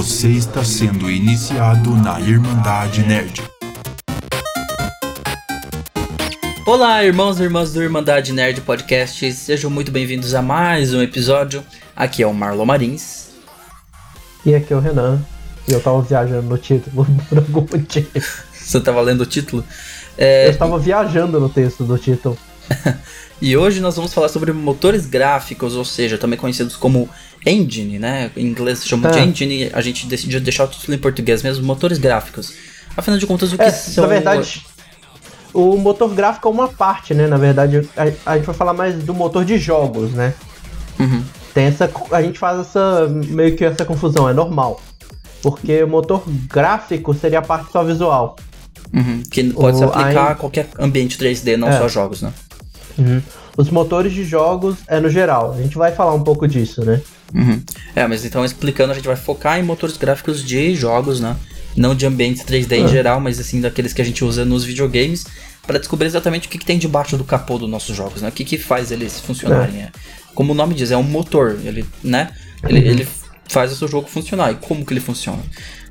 Você está sendo iniciado na Irmandade Nerd. Olá, irmãos e irmãs do Irmandade Nerd Podcast, sejam muito bem-vindos a mais um episódio. Aqui é o Marlon Marins. E aqui é o Renan. E eu tava viajando no título por algum motivo. Você tava lendo o título? É... Eu estava viajando no texto do título. e hoje nós vamos falar sobre motores gráficos, ou seja, também conhecidos como engine, né? Em inglês se chama é. de engine, a gente decidiu deixar o título em português mesmo, motores gráficos. Afinal de contas, o que é, são... Na verdade, o motor gráfico é uma parte, né? Na verdade, a, a gente vai falar mais do motor de jogos, né? Uhum. Tem essa, a gente faz essa meio que essa confusão, é normal. Porque o motor gráfico seria a parte só visual. Uhum, que pode o, se aplicar aí, a qualquer ambiente 3D, não é. só jogos, né? Uhum. Os motores de jogos é no geral. A gente vai falar um pouco disso, né? Uhum. É, mas então explicando, a gente vai focar em motores gráficos de jogos, né? Não de ambientes 3D em ah. geral, mas assim daqueles que a gente usa nos videogames para descobrir exatamente o que, que, tem debaixo do capô dos nossos jogos, né? O que, que faz eles funcionarem. É. É. Como o nome diz, é um motor. Ele, né? Ele, uhum. ele faz o seu jogo funcionar. E como que ele funciona?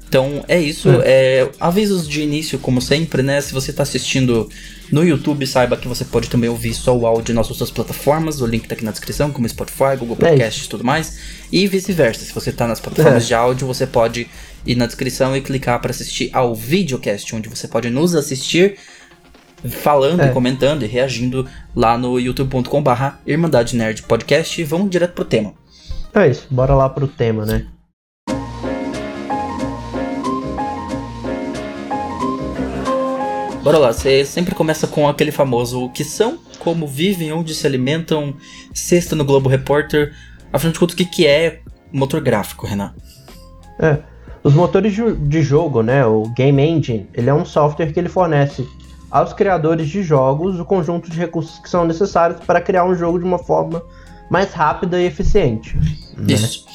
Então é isso. É. É, avisos de início, como sempre, né? Se você está assistindo no YouTube, saiba que você pode também ouvir só o áudio nas outras plataformas. O link tá aqui na descrição, como Spotify, Google é Podcasts e tudo mais. E vice-versa. Se você está nas plataformas é. de áudio, você pode ir na descrição e clicar para assistir ao videocast, onde você pode nos assistir falando é. e comentando e reagindo lá no youtube.com/barra Irmandade Nerd Podcast. E vamos direto pro tema. É isso, bora lá pro tema, né? Bora lá, você sempre começa com aquele famoso o que são, como vivem, onde se alimentam, sexta no Globo Repórter. Afinal de contas, o que, que é motor gráfico, Renan? É, os motores de jogo, né, o Game Engine, ele é um software que ele fornece aos criadores de jogos o conjunto de recursos que são necessários para criar um jogo de uma forma mais rápida e eficiente. Né? Isso.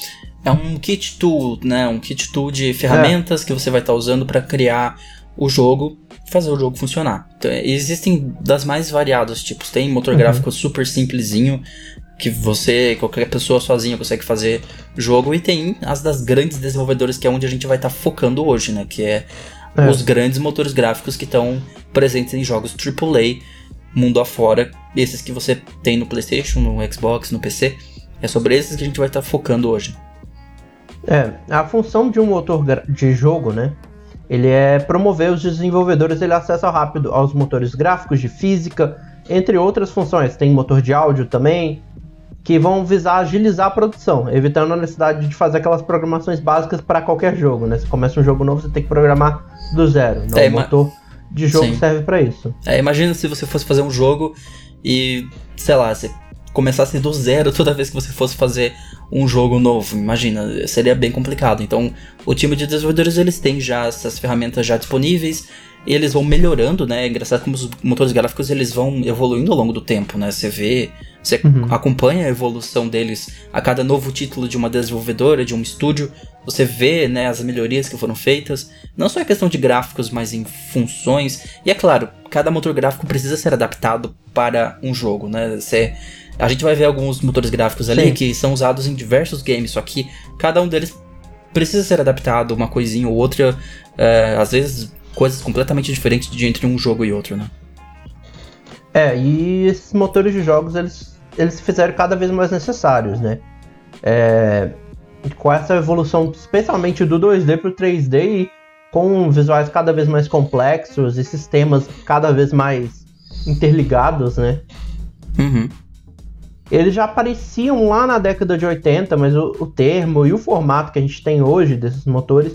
É um kit tool, né? Um kit tool de ferramentas é. que você vai estar tá usando para criar o jogo, fazer o jogo funcionar. Então, existem das mais variados tipos. Tem motor uhum. gráfico super simplesinho que você, qualquer pessoa sozinha consegue fazer jogo e tem as das grandes desenvolvedoras que é onde a gente vai estar tá focando hoje, né? Que é, é. os grandes motores gráficos que estão presentes em jogos AAA mundo afora, esses que você tem no PlayStation, no Xbox, no PC. É sobre esses que a gente vai estar tá focando hoje. É, a função de um motor de jogo, né? Ele é promover os desenvolvedores ele acesso rápido aos motores gráficos de física, entre outras funções. Tem motor de áudio também, que vão visar agilizar a produção, evitando a necessidade de fazer aquelas programações básicas para qualquer jogo, né? Você começa um jogo novo, você tem que programar do zero. É, o motor de jogo Sim. serve para isso. É, imagina se você fosse fazer um jogo e, sei lá, você começasse do zero toda vez que você fosse fazer um jogo novo. Imagina, seria bem complicado. Então, o time de desenvolvedores eles têm já essas ferramentas já disponíveis e eles vão melhorando, né? É engraçado como os motores gráficos eles vão evoluindo ao longo do tempo, né? Você vê, você uhum. acompanha a evolução deles a cada novo título de uma desenvolvedora, de um estúdio. Você vê, né, as melhorias que foram feitas, não só em questão de gráficos, mas em funções. E é claro, cada motor gráfico precisa ser adaptado para um jogo, né? Você a gente vai ver alguns motores gráficos ali Sim. que são usados em diversos games, só que cada um deles precisa ser adaptado, uma coisinha ou outra, é, às vezes coisas completamente diferentes de entre um jogo e outro, né? É, e esses motores de jogos eles, eles se fizeram cada vez mais necessários, né? É, com essa evolução, especialmente do 2D para o 3D e com visuais cada vez mais complexos e sistemas cada vez mais interligados, né? Uhum. Eles já apareciam lá na década de 80, mas o, o, termo e o formato que a gente tem hoje desses motores,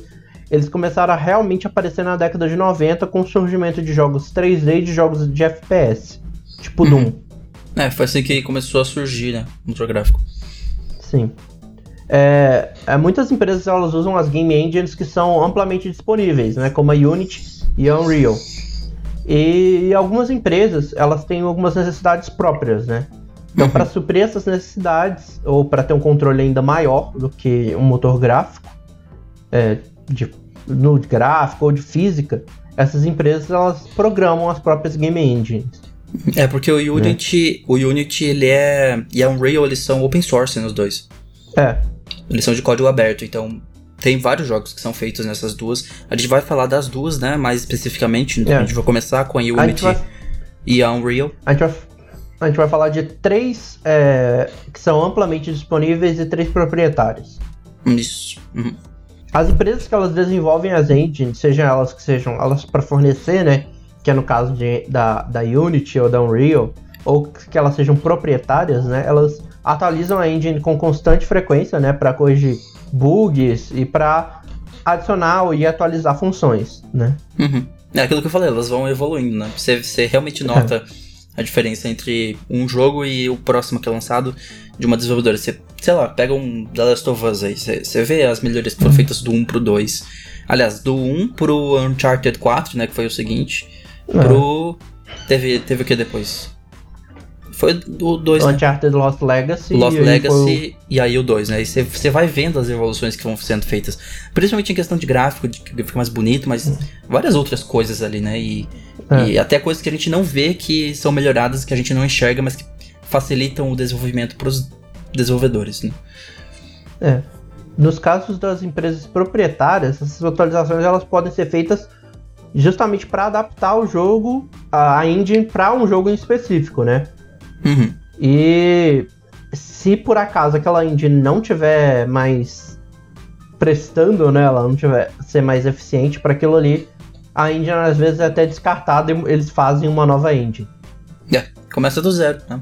eles começaram a realmente aparecer na década de 90 com o surgimento de jogos 3D e de jogos de FPS, tipo uhum. Doom. É, foi assim que começou a surgir, né, o motor gráfico. Sim. É, é, muitas empresas elas usam as game engines que são amplamente disponíveis, né, como a Unity e a Unreal. E, e algumas empresas elas têm algumas necessidades próprias, né? Então, para uhum. suprir essas necessidades, ou para ter um controle ainda maior do que um motor gráfico, é, de, no gráfico ou de física, essas empresas elas programam as próprias game engines. É porque o Unity, né? o Unity ele é e a Unreal eles são open source nos dois. É. Eles são de código aberto, então tem vários jogos que são feitos nessas duas. A gente vai falar das duas, né? Mais especificamente. Então É. A gente vai começar com a A Unity vai, e a Unreal. a gente vai, a gente vai falar de três é, que são amplamente disponíveis e três proprietários. Isso. Uhum. As empresas que elas desenvolvem as engines, sejam elas que sejam elas para fornecer, né? Que é no caso de, da, da Unity ou da Unreal, ou que elas sejam proprietárias, né? Elas atualizam a engine com constante frequência, né? Para corrigir bugs e para adicionar e atualizar funções, né? Uhum. É aquilo que eu falei, elas vão evoluindo, né? Você, você realmente nota a diferença entre um jogo e o próximo que é lançado de uma desenvolvedora. Você, sei lá, pega um The Last of Us aí, você, você vê as melhorias que foram feitas do 1 pro 2. Aliás, do 1 pro Uncharted 4, né? Que foi o seguinte. Pro. Teve, teve o que depois? Foi o 2, né? Uncharted Lost Legacy. Lost e Legacy e aí o 2, né? E você- você vai vendo as evoluções que vão sendo feitas. Principalmente em questão de gráfico, de que fica mais bonito, mas várias outras coisas ali, né? E, É. e até coisas que a gente não vê que são melhoradas, que a gente não enxerga, mas que facilitam o desenvolvimento pros desenvolvedores, né? É. Nos casos das empresas proprietárias, essas atualizações elas podem ser feitas justamente para adaptar o jogo, a engine, para um jogo em específico, né? Uhum. E se por acaso aquela engine não tiver mais prestando, né, ela não tiver ser mais eficiente para aquilo ali, a engine às vezes é até descartada e eles fazem uma nova engine. É, começa do zero, né?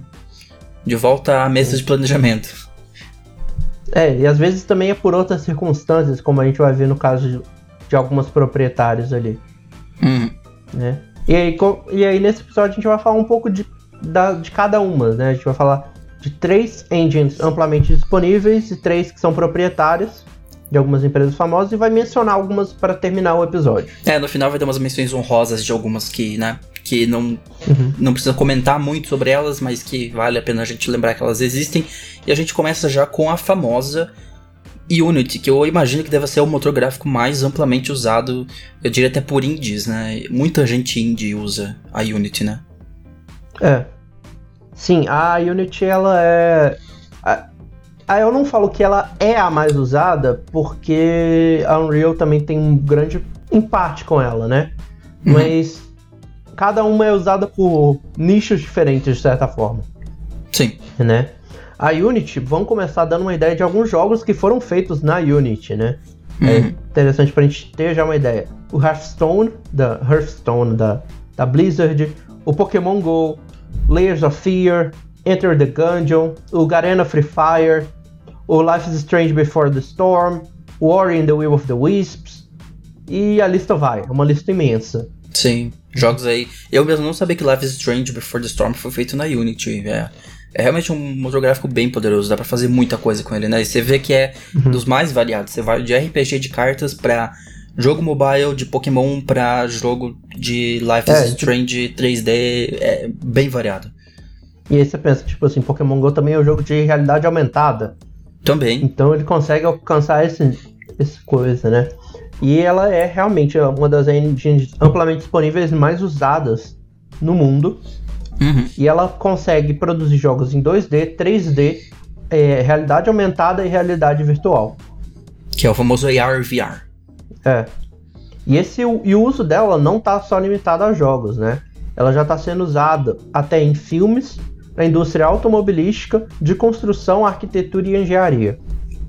De volta à mesa de planejamento. É, e às vezes também é por outras circunstâncias, como a gente vai ver no caso de, de algumas proprietários ali. Uhum. né? E aí, co- e aí nesse episódio a gente vai falar um pouco de, da- de cada uma, né? A gente vai falar de três engines amplamente disponíveis e três que são proprietárias de algumas empresas famosas e vai mencionar algumas para terminar o episódio. É, no final vai ter umas menções honrosas de algumas que, né? Que não, Uhum. não precisa comentar muito sobre elas, mas que vale a pena a gente lembrar que elas existem. E a gente começa já com a famosa Unity, que eu imagino que deve ser o motor gráfico mais amplamente usado, eu diria até por indies, né? Muita gente indie usa a Unity, né? É. Sim, a Unity ela é. A- a- eu não falo que ela é a mais usada, porque a Unreal também tem um grande empate com ela, né? Uhum. Mas cada uma é usada por nichos diferentes, de certa forma, Sim. né? A Unity, vamos começar dando uma ideia de alguns jogos que foram feitos na Unity, né? É Uhum. interessante pra gente ter já uma ideia. O Hearthstone, da Hearthstone da, da Blizzard, o Pokémon GO, Layers of Fear, Enter the Gungeon, o Garena Free Fire, o Life is Strange Before the Storm, War in the Will of the Wisps, e a lista vai, é uma lista imensa. Sim, jogos aí. Eu mesmo não sabia que Life is Strange Before the Storm foi feito na Unity. É, é realmente um motor gráfico bem poderoso, dá pra fazer muita coisa com ele, né? E você vê que é dos mais variados. Você vai de RPG de cartas pra jogo mobile, de Pokémon pra jogo de Life É, is Strange 3D. É bem variado. E aí você pensa, tipo assim, Pokémon GO também é um jogo de realidade aumentada. Também. Então ele consegue alcançar esse, esse coisa, né? E ela é realmente uma das engines amplamente disponíveis mais usadas no mundo. Uhum. E ela consegue produzir jogos em 2D, 3D, é, realidade aumentada e realidade virtual. Que é o famoso AR VR. É. E, esse, e o uso dela não está só limitado a jogos, né? Ela já está sendo usada até em filmes, na indústria automobilística, de construção, arquitetura e engenharia.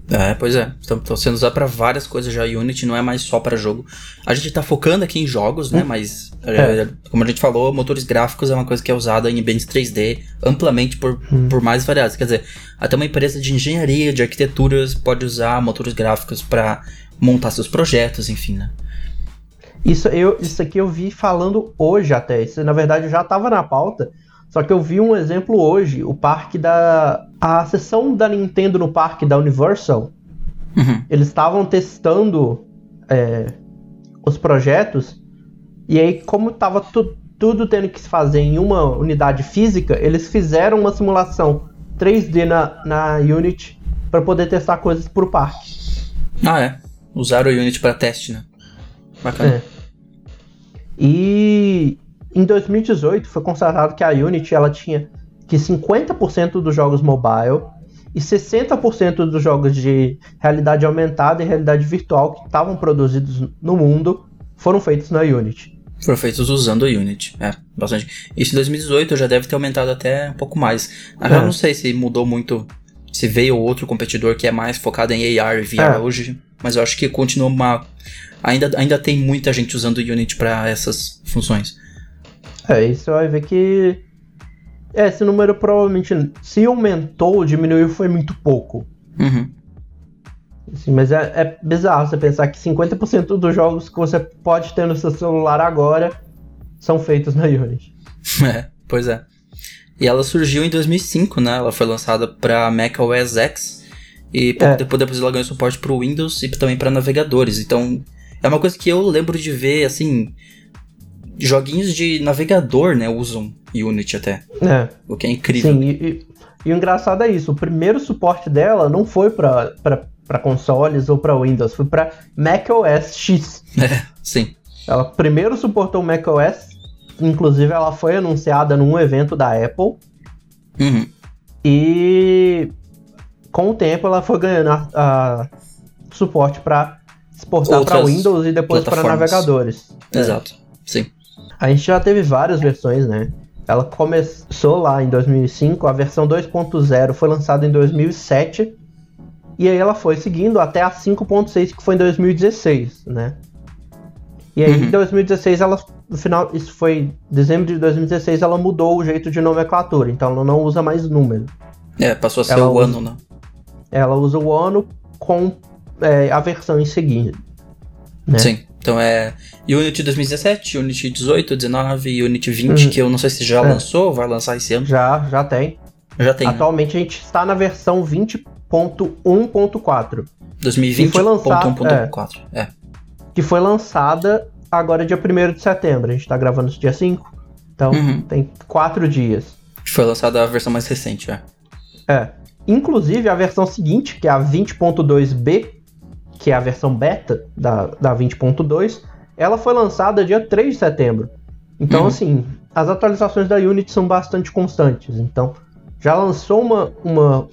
É, pois é. Estão sendo usados pra várias coisas já. Unity não é mais só pra jogo. A gente tá focando aqui em jogos, né? Mas, é, como a gente falou, motores gráficos é uma coisa que é usada em ambientes 3D amplamente por, por mais variados. Quer dizer, até uma empresa de engenharia, de arquiteturas, pode usar motores gráficos pra montar seus projetos, enfim, né? Isso, eu, isso aqui eu vi falando hoje até. Isso na verdade já estava na pauta. Só que eu vi um exemplo hoje. O parque da. A sessão da Nintendo no parque da Universal. Uhum. Eles estavam testando é, os projetos. E aí, como tava tu, tudo tendo que se fazer em uma unidade física, eles fizeram uma simulação 3D na, na Unity para poder testar coisas pro parque. Ah, é. Usaram o Unity pra teste, né? Bacana. É. E em 2018 foi constatado que a Unity ela tinha que 50% dos jogos mobile e 60% dos jogos de realidade aumentada e realidade virtual que estavam produzidos no mundo foram feitos na Unity. Foram feitos usando o Unity, é, bastante. Isso em 2018 já deve ter aumentado até um pouco mais. Agora É. eu não sei se mudou muito, se veio outro competidor que é mais focado em AR e VR É. hoje, mas eu acho que continua uma... Ainda, ainda tem muita gente usando Unity para essas funções. É, aí você vai ver que é, esse número provavelmente, se aumentou ou diminuiu, foi muito pouco. Uhum. Assim, mas é, é bizarro você pensar que 50% dos jogos que você pode ter no seu celular agora são feitos na Unity. É, pois é. E ela surgiu em 2005, né? Ela foi lançada para Mac OS X e pouco É. depois, depois ela ganhou suporte para Windows e também para navegadores. Então, é uma coisa que eu lembro de ver, assim, joguinhos de navegador, né, usam Unity até, É, o que é incrível. sim. E, e- e o engraçado é isso: o primeiro suporte dela não foi pra, pra consoles ou pra Windows, foi pra Mac OS X. É, sim. Ela primeiro suportou o Mac OS, inclusive ela foi anunciada num evento da Apple. Uhum. E com o tempo ela foi ganhando a, a suporte para exportar para Windows e depois para navegadores. Exato. Sim. A gente já teve várias versões, né? Ela começou lá em 2005, a versão 2.0 foi lançada em 2007 e aí ela foi seguindo até a 5.6 que foi em 2016, né? E aí Uhum. em 2016 ela no final, isso foi em dezembro de 2016, ela mudou o jeito de nomenclatura, então ela não usa mais número. É, passou a ser Ela o usa- ano, né? ela usa o ano com é, a versão em seguida. Né? Sim. Então é Unity 2017, Unity 18, 19, Unity 20, Uhum. que eu não sei se já É. lançou, vai lançar esse ano. Já, já tem. Já tem. né? Atualmente a gente está na versão 20.1.4, 2020.1.4. E foi lançado- É. que foi lançada agora dia 1 de setembro. A gente está gravando esse dia 5, então Uhum. tem quatro dias. Foi lançada a versão mais recente, é. É. Inclusive a versão seguinte, que é a 20.2b, que é a versão beta da, da 20.2, ela foi lançada dia 3 de setembro. Então, Uhum. assim, as atualizações da Unity são bastante constantes. Então, já lançou uma, uma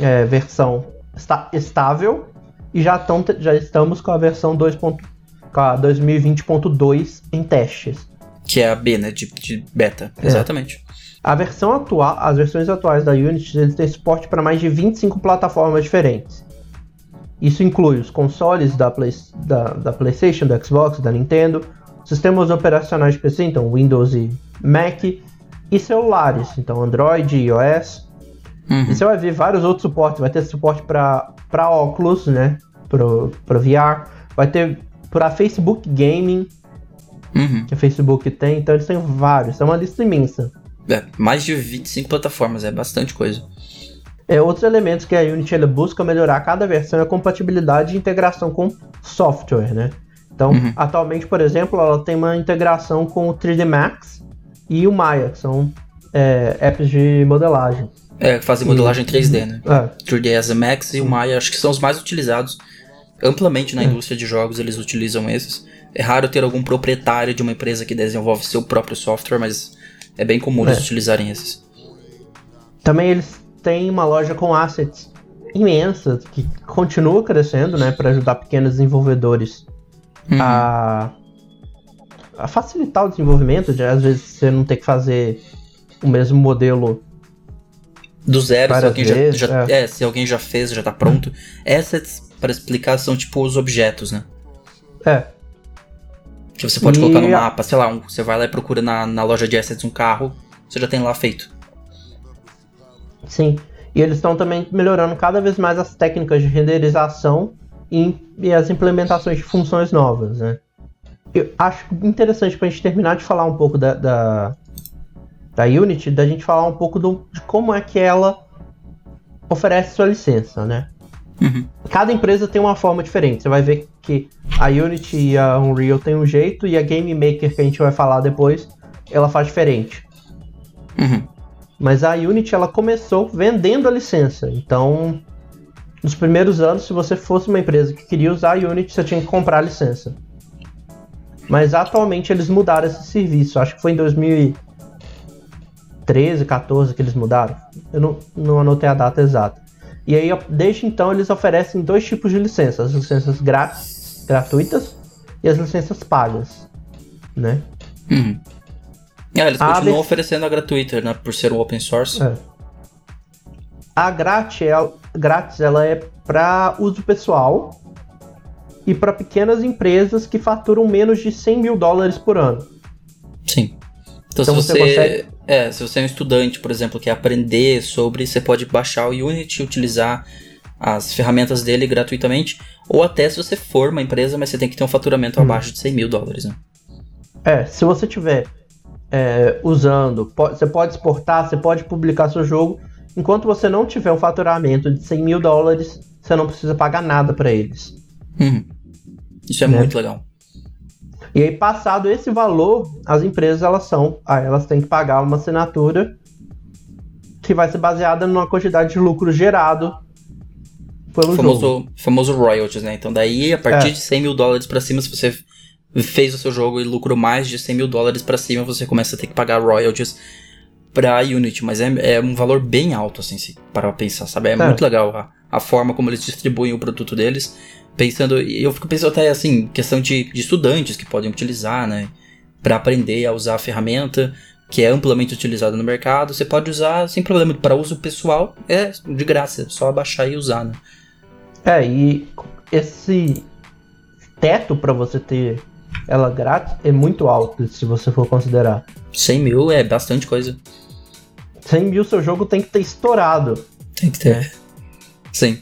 é, versão esta- estável e já, tão, já estamos com a versão 2. ponto- com a 2020.2 em testes. Que é a B, né? De, de beta. É. Exatamente. A versão atual, as versões atuais da Unity, eles têm suporte para mais de 25 plataformas diferentes. Isso inclui os consoles da, Play, da, da PlayStation, do Xbox, da Nintendo, sistemas operacionais de PC, então Windows e Mac, e celulares, então Android e iOS. Uhum. E você vai ver vários outros suportes. Vai ter suporte para óculos, né? Para VR. Vai ter para Facebook Gaming, Uhum. que a Facebook tem. Então eles têm vários. É uma lista imensa. É, mais de 25 plataformas, é bastante coisa. É, outros elementos que a Unity ela busca melhorar a cada versão é a compatibilidade e integração com software, né? Então, Uhum. atualmente, por exemplo, ela tem uma integração com o 3D Max e o Maya, que são é, apps de modelagem. É, fazem modelagem 3D, né? É, 3ds Max e o Maya, acho que são os mais utilizados amplamente na É. indústria de jogos, eles utilizam esses. É raro ter algum proprietário de uma empresa que desenvolve seu próprio software, mas é bem comum eles É. utilizarem esses. Também eles têm uma loja com assets imensa, que continua crescendo, né, para ajudar pequenos desenvolvedores Uhum. a, a facilitar o desenvolvimento, de às vezes você não ter que fazer o mesmo modelo Do zero, se alguém já, vezes, já- é. é, se alguém já fez, já tá pronto. Assets, para explicar, são tipo os objetos, né? É, Que você pode E colocar no mapa, sei lá, um- você vai lá e procura na, na loja de assets um carro, você já tem lá feito. Sim. E eles estão também melhorando cada vez mais as técnicas de renderização e, e as implementações de funções novas, né? Eu acho interessante pra gente terminar de falar um pouco da, da, da Unity, da gente falar um pouco do- de como é que ela oferece sua licença, né? Uhum. Cada empresa tem uma forma diferente. Você vai ver que a Unity e a Unreal tem um jeito e a Game Maker que a gente vai falar depois, ela faz diferente. Uhum. Mas a Unity ela começou vendendo a licença. Então, nos primeiros anos, se você fosse uma empresa que queria usar a Unity, você tinha que comprar a licença. Mas atualmente eles mudaram esse serviço. Acho que foi em 2013, 14 que eles mudaram. Eu não, não anotei a data exata. E aí, desde então, eles oferecem dois tipos de licenças: as licenças grátis, gratuitas e as licenças pagas, né? Uhum. É, eles continuam oferecendo a gratuita, né? Por ser um open source. É. A grátis, é, grátis ela é para uso pessoal e para pequenas empresas que faturam menos de 100 mil dólares por ano. Sim. Então, Então se você você, consegue- é, se você é um estudante, por exemplo, quer aprender sobre, você pode baixar o Unity e utilizar as ferramentas dele gratuitamente, ou até se você for uma empresa, mas você tem que ter um faturamento Hum. abaixo de 100 mil dólares, né? É, se você tiver é, usando, você pode exportar, você pode publicar seu jogo. Enquanto você não tiver um faturamento de 100 mil dólares, você não precisa pagar nada para eles. Uhum. Isso é Né? muito legal. E aí, passado esse valor, as empresas elas são, aí elas têm que pagar uma assinatura que vai ser baseada numa quantidade de lucro gerado pelo jogo. famoso, famoso royalties, né? Então daí, a partir É. de 100 mil dólares pra cima, se você fez o seu jogo e lucrou mais de 100 mil dólares pra cima, você começa a ter que pagar royalties pra Unity. Mas é, é um valor bem alto, assim, se parar pra pensar, sabe? É, É. muito legal a, a forma como eles distribuem o produto deles. Pensando, eu fico pensando até, assim, questão de, de estudantes que podem utilizar, né? Pra aprender a usar a ferramenta, que é amplamente utilizada no mercado. Você pode usar sem problema. Para uso pessoal, é de graça, é só baixar e usar, né? É, e esse teto para você ter ela grátis é muito alto, se você for considerar. 100 mil é bastante coisa. 100 mil seu jogo tem que ter estourado. Tem que ter. Sim.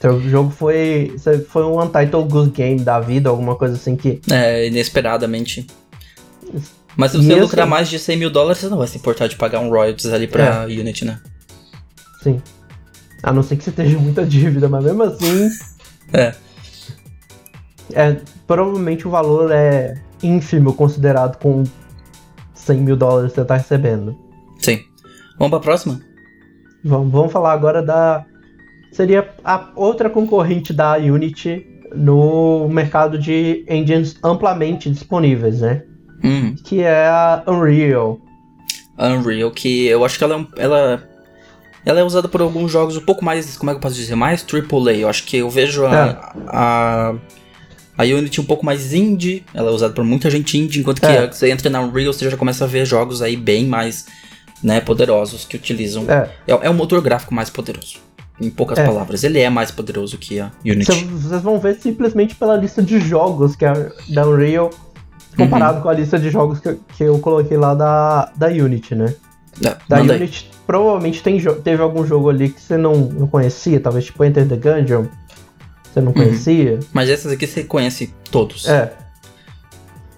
Seu jogo foi, foi um Untitled Goose Game da vida, alguma coisa assim que. É, inesperadamente. Mas se E você esse- lucrar mais de 100 mil dólares, você não vai se importar de pagar um royalties ali pra Unity, né? Sim. A não ser que você esteja muita dívida, mas mesmo assim. É. É, provavelmente o valor é ínfimo considerado com 100 mil dólares que você tá recebendo. Sim. Vamos pra próxima? Vamos, vamos falar agora da. Seria a outra concorrente da Unity no mercado de engines amplamente disponíveis, né? Hum, Que é a Unreal. Unreal, que eu acho que ela é, um- ela, ela é usada por alguns jogos um pouco mais, como é que eu posso dizer, mais AAA. Eu acho que eu vejo a, É. a, a Unity um pouco mais indie, ela é usada por muita gente indie, enquanto que É. a- você entra na Unreal, você já começa a ver jogos aí bem mais né, poderosos que utilizam É. É, é um motor gráfico mais poderoso. Em poucas É. palavras, ele é mais poderoso que a Unity. Cê- Vocês vão ver simplesmente pela lista de jogos que é da Unreal, comparado com a lista de jogos que, que eu coloquei lá da, da Unity, né? É, Da manda aí. Unity, provavelmente tem teve algum jogo ali que você não, não conhecia, talvez tipo Enter the Gungeon, você não conhecia. Mas essas aqui você conhece todos. É.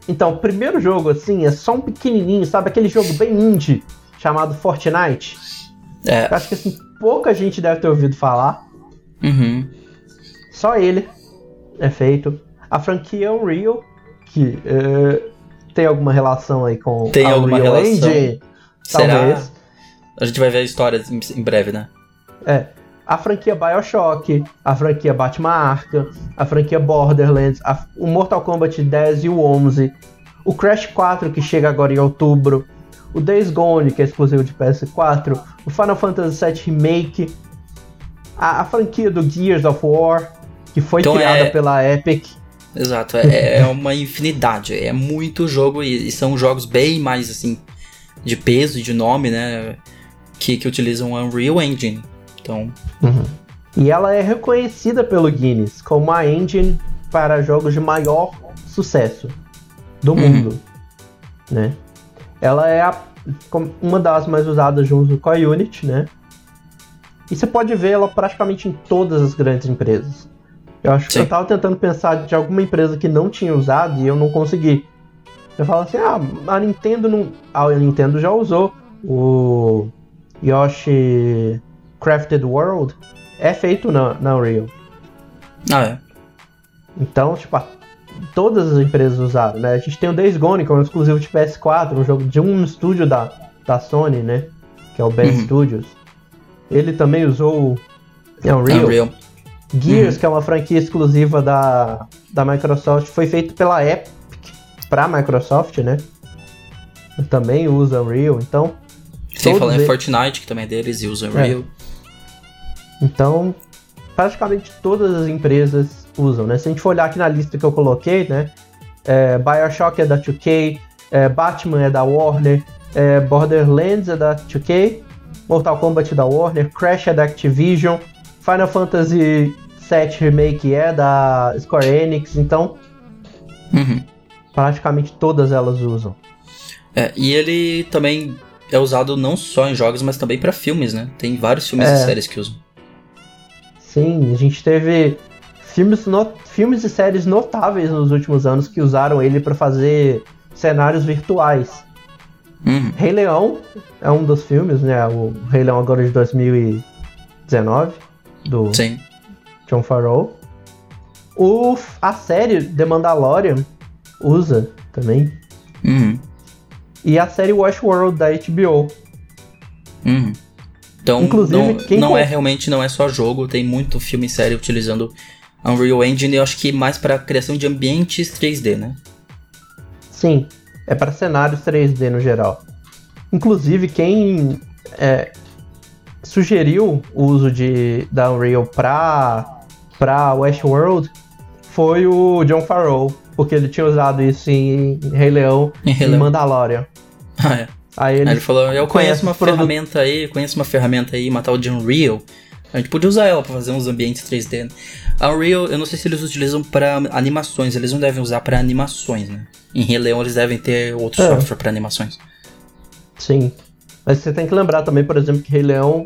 Então, o primeiro jogo, assim, é só um pequenininho, sabe? Aquele jogo bem indie, chamado Fortnite. É. Eu acho que, assim, pouca gente deve ter ouvido falar. Uhum. Só ele é feito. A franquia Unreal, que é, tem alguma relação aí com Tem a alguma Unreal relação? Engine, Será? talvez. A gente vai ver a história em breve, né? É. A franquia Bioshock, a franquia Batman Arkham, a franquia Borderlands, a- o Mortal Kombat 10 e o 11, o Crash 4 que chega agora em outubro, o Days Gone que é exclusivo de PS4, o Final Fantasy VII Remake, a, a franquia do Gears of War que foi Então criada é- pela Epic. Exato. É, é uma infinidade. É muito jogo e, e são jogos bem mais, assim, de peso e de nome, né? Que, que utilizam o Unreal Engine. Então, E ela é reconhecida pelo Guinness como a engine para jogos de maior sucesso do Uhum. mundo, né? Ela é a- uma das mais usadas junto com a Unity, né? E você pode ver ela praticamente em todas as grandes empresas. Eu acho que Sim. eu tava tentando pensar de alguma empresa que não tinha usado e eu não consegui. Eu falo assim, ah, a Nintendo não. A Nintendo já usou o Yoshi Crafted World é feito na, na Unreal. ah, é. Então, tipo, todas as empresas usaram, né? A gente tem o Days Gone, que é um exclusivo de PS4, um jogo de um estúdio da, da Sony, né? Que é o Bad Uhum. Studios. Ele também usou o Unreal. Unreal. Gears, Uhum. que é uma franquia exclusiva da, da Microsoft, foi feito pela Epic pra Microsoft, né? Também usa Unreal, então Sem falar em eles- Fortnite, que também é deles, e usa Unreal. Então, praticamente todas as empresas usam, né? Se a gente for olhar aqui na lista que eu coloquei, né? É, Bioshock é da 2K, é, Batman é da Warner, é, Borderlands é da 2K, Mortal Kombat é da Warner, Crash é da Activision, Final Fantasy VII Remake é da Square Enix, então Uhum. praticamente todas elas usam. É, e ele também é usado não só em jogos, mas também pra filmes, né? Tem vários filmes É. e séries que usam. Sim, a gente teve filmes, no- filmes e séries notáveis nos últimos anos que usaram ele para fazer cenários virtuais. Uhum. Rei Leão é um dos filmes, né? O Rei Leão agora de 2019, do Sim. John Farrell. O, a série The Mandalorian usa também. Uhum. E a série Westworld da HBO. Uhum. Então, Inclusive, não, quem não é realmente não é só jogo, tem muito filme e série utilizando Unreal Engine, eu acho que mais pra criação de ambientes 3D, né? Sim, é para cenários 3D no geral. Inclusive, quem é, sugeriu o uso de, da Unreal para para Westworld foi o John Farrell, porque ele tinha usado isso em Rei Leão Em Rei e Leão. Mandalorian. Ah, é. Aí Aí ele, ele falou, eu conheço uma ferramenta aí, conheço uma ferramenta aí, uma tal de Unreal. A gente podia usar ela pra fazer uns ambientes 3D. A Unreal, eu não sei se eles utilizam pra animações, eles não devem usar pra animações, né? Em Rei Leão eles devem ter outro É. software pra animações. sim. Mas você tem que lembrar também, por exemplo, que Rei Leão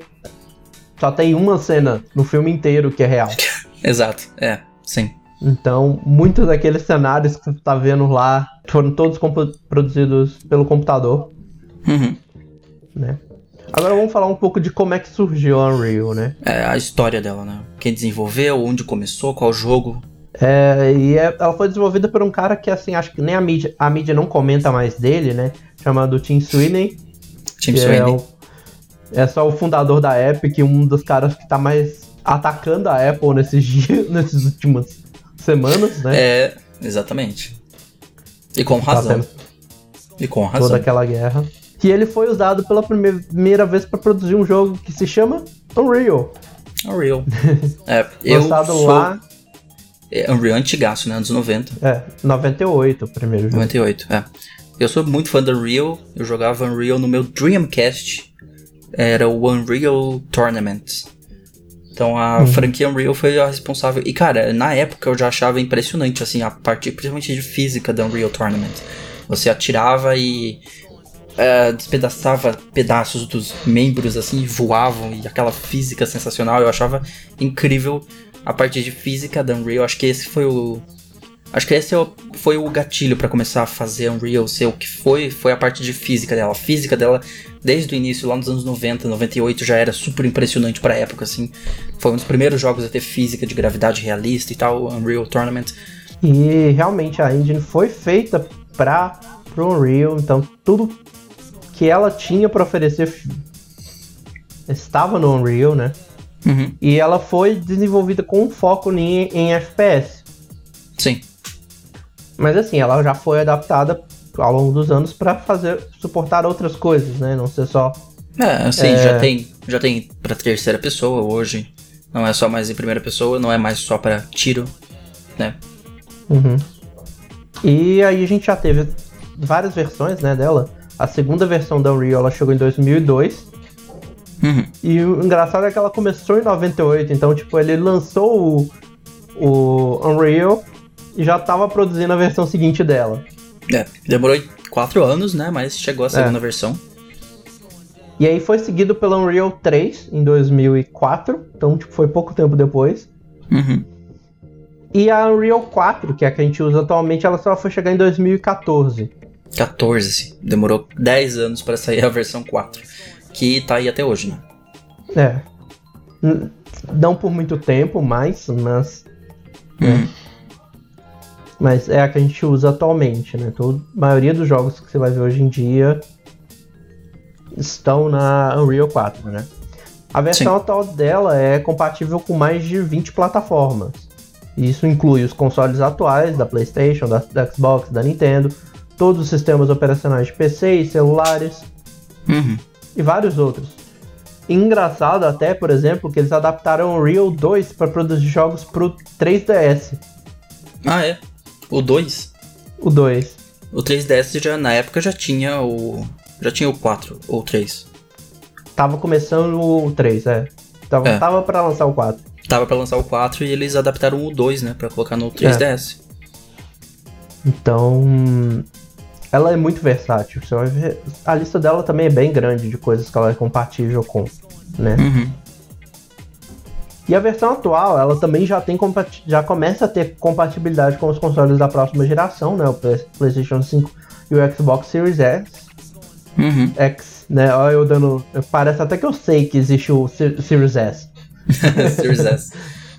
só tem uma cena no filme inteiro que é real. Exato, é, sim. Então, muitos daqueles cenários que você tá vendo lá foram todos produzidos pelo computador, Uhum. né? Agora vamos falar um pouco de como é que surgiu a Unreal, né? É a história dela, né? Quem desenvolveu, onde começou, qual jogo. É, e é- ela foi desenvolvida por um cara que, assim, acho que nem a mídia, a mídia não comenta mais dele, né? Chamado Tim Sweeney. Tim é, Sweeney. o- é só o fundador da Epic, um dos caras que tá mais atacando a Apple nesses dias, nessas últimas semanas, né? É, exatamente. E com Tá razão. tendo E com toda razão. aquela guerra. E ele foi usado pela prime- primeira vez para produzir um jogo que se chama Unreal. Unreal. É, eu lançado sou... lá, É, Unreal antigaço, né? Anos 90. é, 98, o primeiro jogo. 98, é. Eu sou muito fã do Unreal. Eu jogava Unreal no meu Dreamcast. Era o Unreal Tournament. Então a franquia Unreal foi a responsável. E cara, na época eu já achava impressionante, assim, a parte principalmente de física da Unreal Tournament. Você atirava e é, despedaçava pedaços dos membros, assim, voavam, e aquela física sensacional. Eu achava incrível a parte de física da Unreal. Acho que esse foi o. Acho que esse é foi o gatilho pra começar a fazer Unreal ser o que foi, foi a parte de física dela. A física dela, desde o início, lá nos anos 90, 98, já era super impressionante pra época, assim. Foi um dos primeiros jogos a ter física de gravidade realista e tal, Unreal Tournament. E realmente a engine foi feita para pro Unreal, então tudo que ela tinha para oferecer estava no Unreal, né? Uhum. E ela foi desenvolvida com foco em, em FPS. Sim. Mas assim, ela já foi adaptada ao longo dos anos para fazer suportar outras coisas, né? Não ser só É, assim, É. já tem, já tem pra terceira pessoa hoje. Não é só mais em primeira pessoa, não é mais só pra tiro, né? Uhum. E aí a gente já teve várias versões, né, dela. A segunda versão da Unreal ela chegou em 2002 Uhum. e o engraçado é que ela começou em 98, então tipo ele lançou o, o Unreal e já tava produzindo a versão seguinte dela. É, demorou quatro anos, né? Mas chegou a segunda versão. E aí foi seguido pela Unreal 3 em 2004, então tipo foi pouco tempo depois. Uhum. E a Unreal 4, que é a que a gente usa atualmente, ela só foi chegar em 2014. 14. Demorou 10 anos pra sair a versão 4. Que tá aí até hoje, né? É. Não por muito tempo mais, mas. Uhum. Mas é a que a gente usa atualmente, né? Todo, a maioria dos jogos que você vai ver hoje em dia estão na Unreal 4, né? A versão Sim. atual dela é compatível com mais de 20 plataformas. Isso inclui os consoles atuais da PlayStation, da, da Xbox, da Nintendo, todos os sistemas operacionais de PC e celulares, Uhum. e vários outros. Engraçado até, por exemplo, que eles adaptaram o Real 2 para produzir jogos pro 3DS. Ah, é? O 2? O 2. O 3DS já na época já tinha o. Já tinha o 4 ou 3. Tava começando o 3, é. Tava, É. tava pra lançar o 4. Tava pra lançar o 4 e eles adaptaram o 2, né? Pra colocar no 3DS. Então. Ela é muito versátil. Você vai ver. A lista dela também é bem grande de coisas que ela é compatível com. Né? Uhum. E a versão atual, ela também já tem já começa a ter compatibilidade com os consoles da próxima geração, né? O Play- PlayStation 5 e o Xbox Series S, Uhum. X, né? Olha eu dando. Parece até que eu sei que existe o Se- Series S. Series S.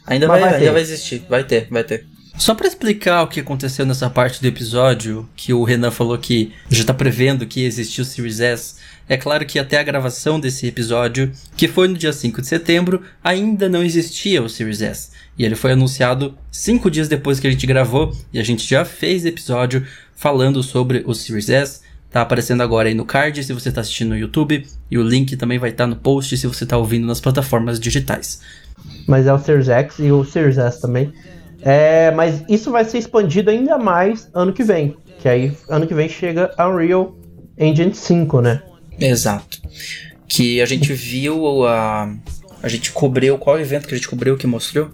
Ainda vai, vai ainda vai existir, vai ter, vai ter. Só pra explicar o que aconteceu nessa parte do episódio, que o Renan falou que já tá prevendo que existiu o Series S, é claro que até a gravação desse episódio, que foi no dia 5 de setembro, ainda não existia o Series S. E ele foi anunciado cinco dias depois que a gente gravou, e a gente já fez episódio falando sobre o Series S. Tá aparecendo agora aí no card se você tá assistindo no YouTube, e o link também vai estar no post se você tá ouvindo nas plataformas digitais. Mas é o Series X e o Series S também. É, mas isso vai ser expandido ainda mais ano que vem. Que aí, ano que vem, chega a Unreal Engine 5, né? Exato. Que a gente viu a. A gente cobriu. Qual evento que a gente cobriu que mostrou?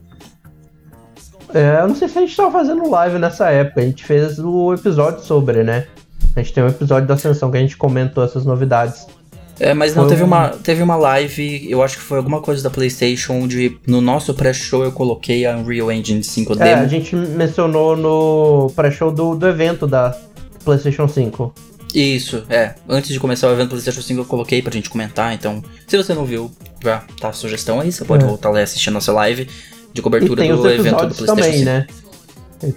É, eu não sei se a gente tava fazendo live nessa época. A gente fez o episódio sobre, né? A gente tem um episódio da Ascensão que a gente comentou essas novidades. É, mas não, Foi teve um- uma, teve uma live, eu acho que foi alguma coisa da PlayStation, onde no nosso pré-show eu coloquei a Unreal Engine 5 É, a gente mencionou no pré-show do, do evento da PlayStation 5. Isso, é. Antes de começar o evento PlayStation 5 eu coloquei pra gente comentar, então se você não viu, já tá a sugestão aí, você pode É. voltar lá e assistir a nossa live de cobertura do evento do PlayStation também, 5. né?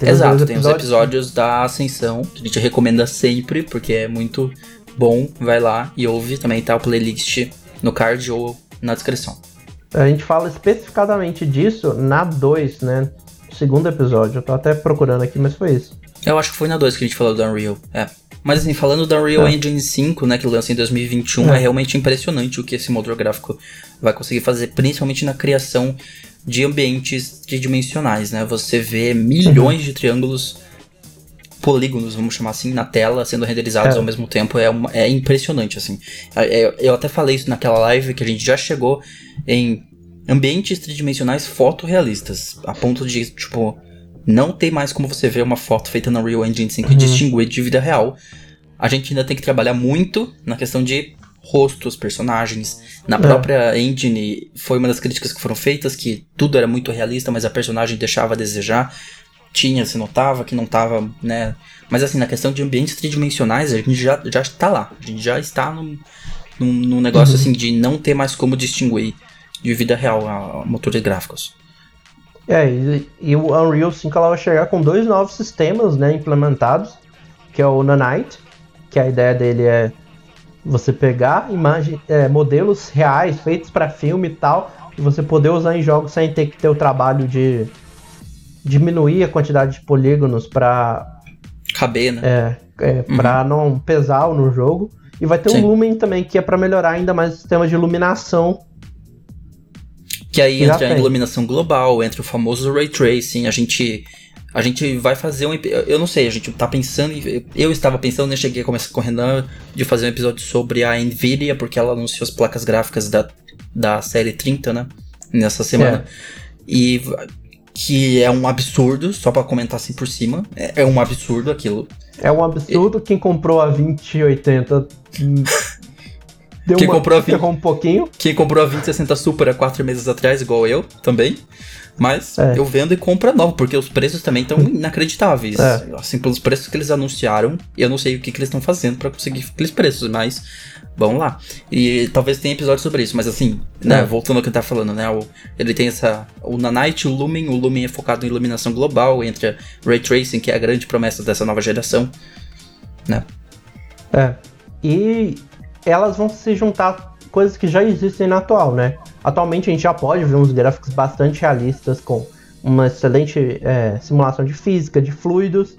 Exato, tem os episódios da Ascensão, que a gente recomenda sempre, porque é muito bom. Vai lá e ouve. Também tá o playlist no card ou na descrição. A gente fala especificadamente disso na 2, né? Segundo episódio. Eu tô até procurando aqui, mas foi isso. Eu acho que foi na 2 que a gente falou do Unreal. É. Mas assim, falando do Unreal É. Engine 5, né, que lança em 2021, é. É. realmente impressionante o que esse motor gráfico vai conseguir fazer, principalmente na criação de ambientes tridimensionais, né? Você vê milhões de triângulos polígonos, vamos chamar assim, na tela, sendo renderizados É. ao mesmo tempo, é, uma- é impressionante, assim. É- é- Eu até falei isso naquela live, que a gente já chegou em ambientes tridimensionais fotorrealistas, a ponto de, tipo, não tem mais como você ver uma foto feita na Unreal Engine 5 e Uhum. distinguir de vida real. A gente ainda tem que trabalhar muito na questão de rostos, personagens. Na É. própria engine, foi uma das críticas que foram feitas, que tudo era muito realista, mas a personagem deixava a desejar. Tinha, se notava que não tava, né? Mas assim, na questão de ambientes tridimensionais, a gente já, já está lá. A gente já está num, num, num negócio Uhum. assim de não ter mais como distinguir de vida real a, a motores gráficos. É, e, e o Unreal 5 ela vai chegar com dois novos sistemas né, implementados, que é o Nanite, que a ideia dele é você pegar imagem, é, modelos reais feitos para filme e tal, e você poder usar em jogos sem ter que ter o trabalho de diminuir a quantidade de polígonos para Caber, né? é, é, pra não pesar no jogo. E vai ter Sim. o Lumen também, que é para melhorar ainda mais o sistema de iluminação. Que aí entra a iluminação global, entra o famoso ray tracing, a gente a gente vai fazer um eu não sei, a gente tá pensando, eu estava pensando, eu cheguei a começar com o Renan de fazer um episódio sobre a Nvidia, porque ela anunciou as placas gráficas da, da série 30, né, nessa semana. E v- que é um absurdo, só pra comentar assim por cima, é, é um absurdo aquilo. É um absurdo. Quem comprou a 2080 hum, deu Quem uma, comprou a 20 ferrou um pouquinho. Quem comprou a 2060 Super há quatro meses atrás, igual eu, também. Mas É. eu vendo e compro nova, porque os preços também estão inacreditáveis. É. Assim, pelos preços que eles anunciaram, eu não sei o que, que eles estão fazendo pra conseguir aqueles preços, mas vamos lá. E talvez tenha episódio sobre isso, mas assim, né, É. voltando ao que eu tava falando, né, o, ele tem essa, o Nanite, o Lumen, o Lumen é focado em iluminação global, entre a Ray Tracing, que é a grande promessa dessa nova geração, né. É. E elas vão se juntar coisas que já existem na atual, né? Atualmente a gente já pode ver uns gráficos bastante realistas com uma excelente é, simulação de física, de fluidos,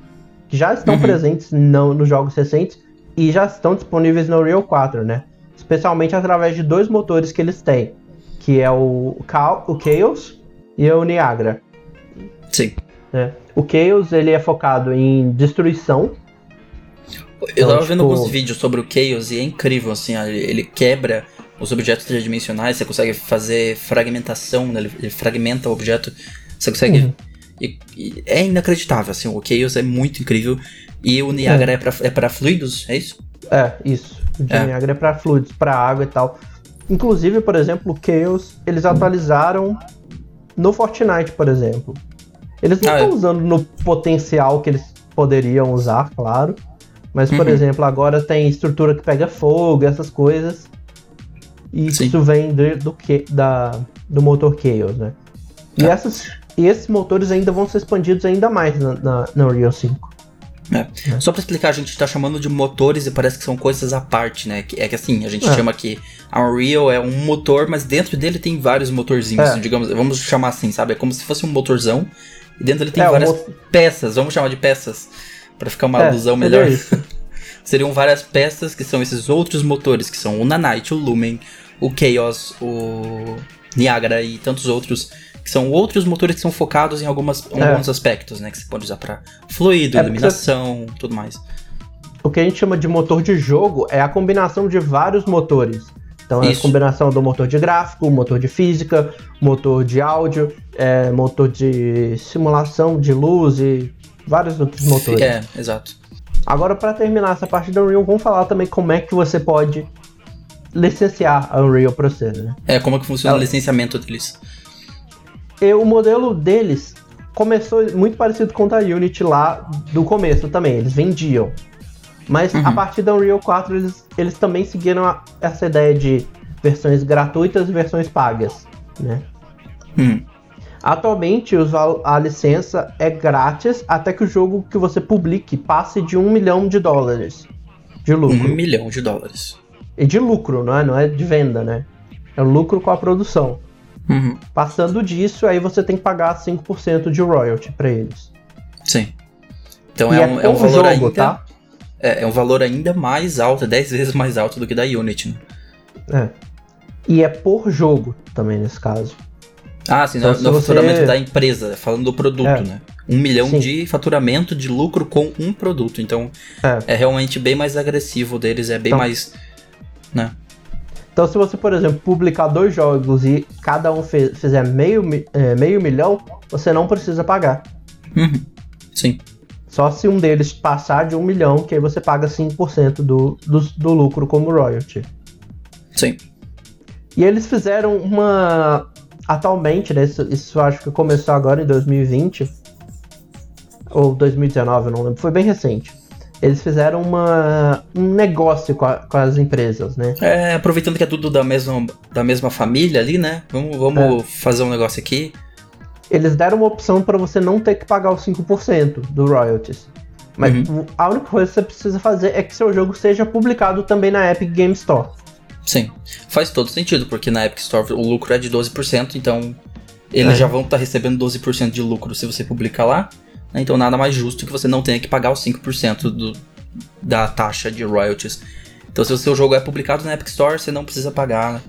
que já estão Uhum. presentes no- nos jogos recentes e já estão disponíveis no Unreal 4, né? especialmente através de dois motores que eles têm, que é o, o Chaos e o Niagara. Sim. Né? O Chaos ele é focado em destruição. Eu então, tava tipo... vendo alguns vídeos sobre o Chaos e é incrível, assim, ele quebra os objetos tridimensionais, você consegue fazer fragmentação, né? ele fragmenta o objeto, você consegue. Uhum. E, e é inacreditável, assim, o Chaos é muito incrível. E o Niagara é, é pra, é pra fluidos, é isso? É, isso. O de é. Niagara é pra fluidos, pra água e tal. Inclusive, por exemplo, o Chaos, eles atualizaram no Fortnite, por exemplo. Eles não estão ah, é. usando no potencial que eles poderiam usar, claro. Mas, por uhum. exemplo, agora tem estrutura que pega fogo, essas coisas. E Sim. isso vem do, do, da, do motor Chaos, né? E, é. essas, e esses motores ainda vão ser expandidos ainda mais na, na, na Unreal 5. É. É. Só pra explicar, a gente tá chamando de motores e parece que são coisas à parte, né? É que assim, a gente é. chama que a Unreal é um motor, mas dentro dele tem vários motorzinhos, é. digamos, vamos chamar assim, sabe? É como se fosse um motorzão e dentro dele tem é, várias peças, vamos chamar de peças, para ficar uma alusão melhor. Seriam várias peças que são esses outros motores, que são o Nanite, o Lumen, o Chaos, o Niagara e tantos outros que são outros motores que são focados em, algumas, em é. alguns aspectos, né? Que você pode usar para fluido, é iluminação, você... tudo mais. O que a gente chama de motor de jogo é a combinação de vários motores. Então é a combinação do motor de gráfico, motor de física, motor de áudio, é, motor de simulação de luz e vários outros motores. É, exato. Agora, para terminar essa parte da Unreal, vamos falar também como é que você pode licenciar a Unreal para você, né? É, como é que funciona o licenciamento deles. E o modelo deles começou muito parecido com o da Unity lá do começo também, eles vendiam. Mas uhum. a partir da Unreal 4 eles, eles também seguiram a, essa ideia de versões gratuitas e versões pagas, né? Uhum. Atualmente a licença é grátis até que o jogo que você publique passe de um milhão de dólares de lucro. Um milhão de dólares. E de lucro, não é? Não é de venda, né? É o lucro com a produção. Uhum. Passando disso, aí você tem que pagar 5% de royalty para eles. Sim. Então é, é, um, é um valor jogo, ainda. Tá? É, é, um valor ainda mais alto, 10 vezes mais alto do que da Unity. Né? É. E é por jogo também nesse caso. Ah, sim, então, no, no você... faturamento da empresa, falando do produto, é. né? Um milhão sim. de faturamento de lucro com um produto. Então é. é realmente bem mais agressivo deles, é bem então, mais. Né? Então, se você, por exemplo, publicar dois jogos e cada um fizer meio, é, meio milhão, você não precisa pagar. Uhum. Sim. Só se um deles passar de um milhão, que aí você paga 5% do, do, do lucro como royalty. Sim. E eles fizeram uma. Atualmente, né? Isso, isso acho que começou agora em 2020. Ou 2019, eu não lembro. Foi bem recente eles fizeram uma, um negócio com, a, com, as empresas, né? É, aproveitando que é tudo da mesma, da mesma família ali, né? Vamos, vamos é. fazer um negócio aqui. Eles deram uma opção para você não ter que pagar os 5% do royalties. Mas uhum. a única coisa que você precisa fazer é que seu jogo seja publicado também na Epic Game Store. Sim, faz todo sentido, porque na Epic Store o lucro é de 12%, então eles é. já vão estar tá recebendo 12% de lucro se você publicar lá. Né? Então nada mais justo que você não tenha que pagar os 5% do, da taxa de royalties. Então se o seu jogo é publicado na Epic Store, você não precisa pagar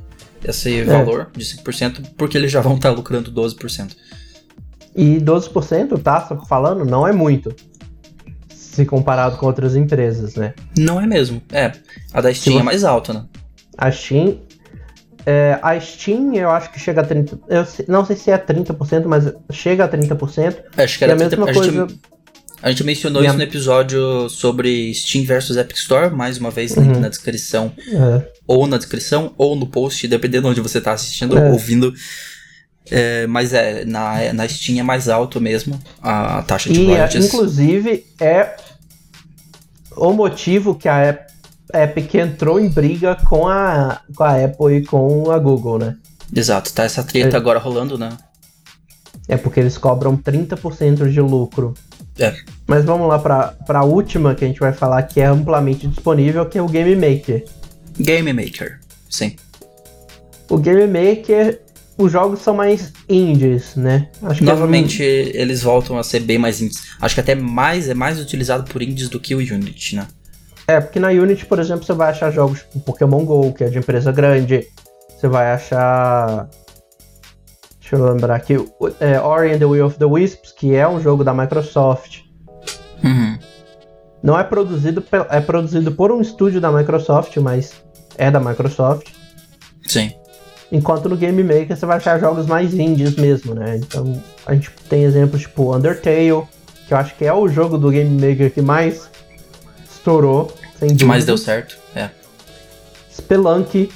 esse é. valor de 5%, porque eles já vão estar lucrando 12%. E 12%, tá falando, não é muito. Se comparado com outras empresas, né? Não é mesmo. É. A da Steam você... é mais alta, né? A Steam é, a Steam, eu acho que chega a 30%. Eu não sei se é 30%, mas chega a 30%. Acho que era e a 30%, mesma a coisa. Gente, a gente mencionou isso no episódio sobre Steam versus Epic Store, mais uma vez, link uhum. na descrição. É. Ou na descrição, ou no post, dependendo de onde você está assistindo ou é. ouvindo. É, mas é, na, na Steam é mais alto mesmo a taxa de e, royalties. Inclusive, é o motivo que a Apple Epic entrou em briga com a, com a Apple e com a Google, né? Exato, tá essa treta é. agora rolando, né? É porque eles cobram 30% de lucro. É. Mas vamos lá pra, pra última que a gente vai falar, que é amplamente disponível, que é o Game Maker. Game Maker, sim. O Game Maker, os jogos são mais indies, né? Acho Novamente, é um... eles voltam a ser bem mais indies. Acho que até mais é mais utilizado por indies do que o Unity, né? É, porque na Unity, por exemplo, você vai achar jogos tipo Pokémon GO, que é de empresa grande. Você vai achar. Deixa eu lembrar aqui. É, Ori and the Will of the Wisps, que é um jogo da Microsoft. Uhum. Não é produzido, é produzido por um estúdio da Microsoft, mas é da Microsoft. Sim. Enquanto no Game Maker você vai achar jogos mais indies mesmo, né? Então a gente tem exemplos tipo Undertale, que eu acho que é o jogo do Game Maker que mais estourou, sem Que dúvida. mais deu certo. É. Spelunky,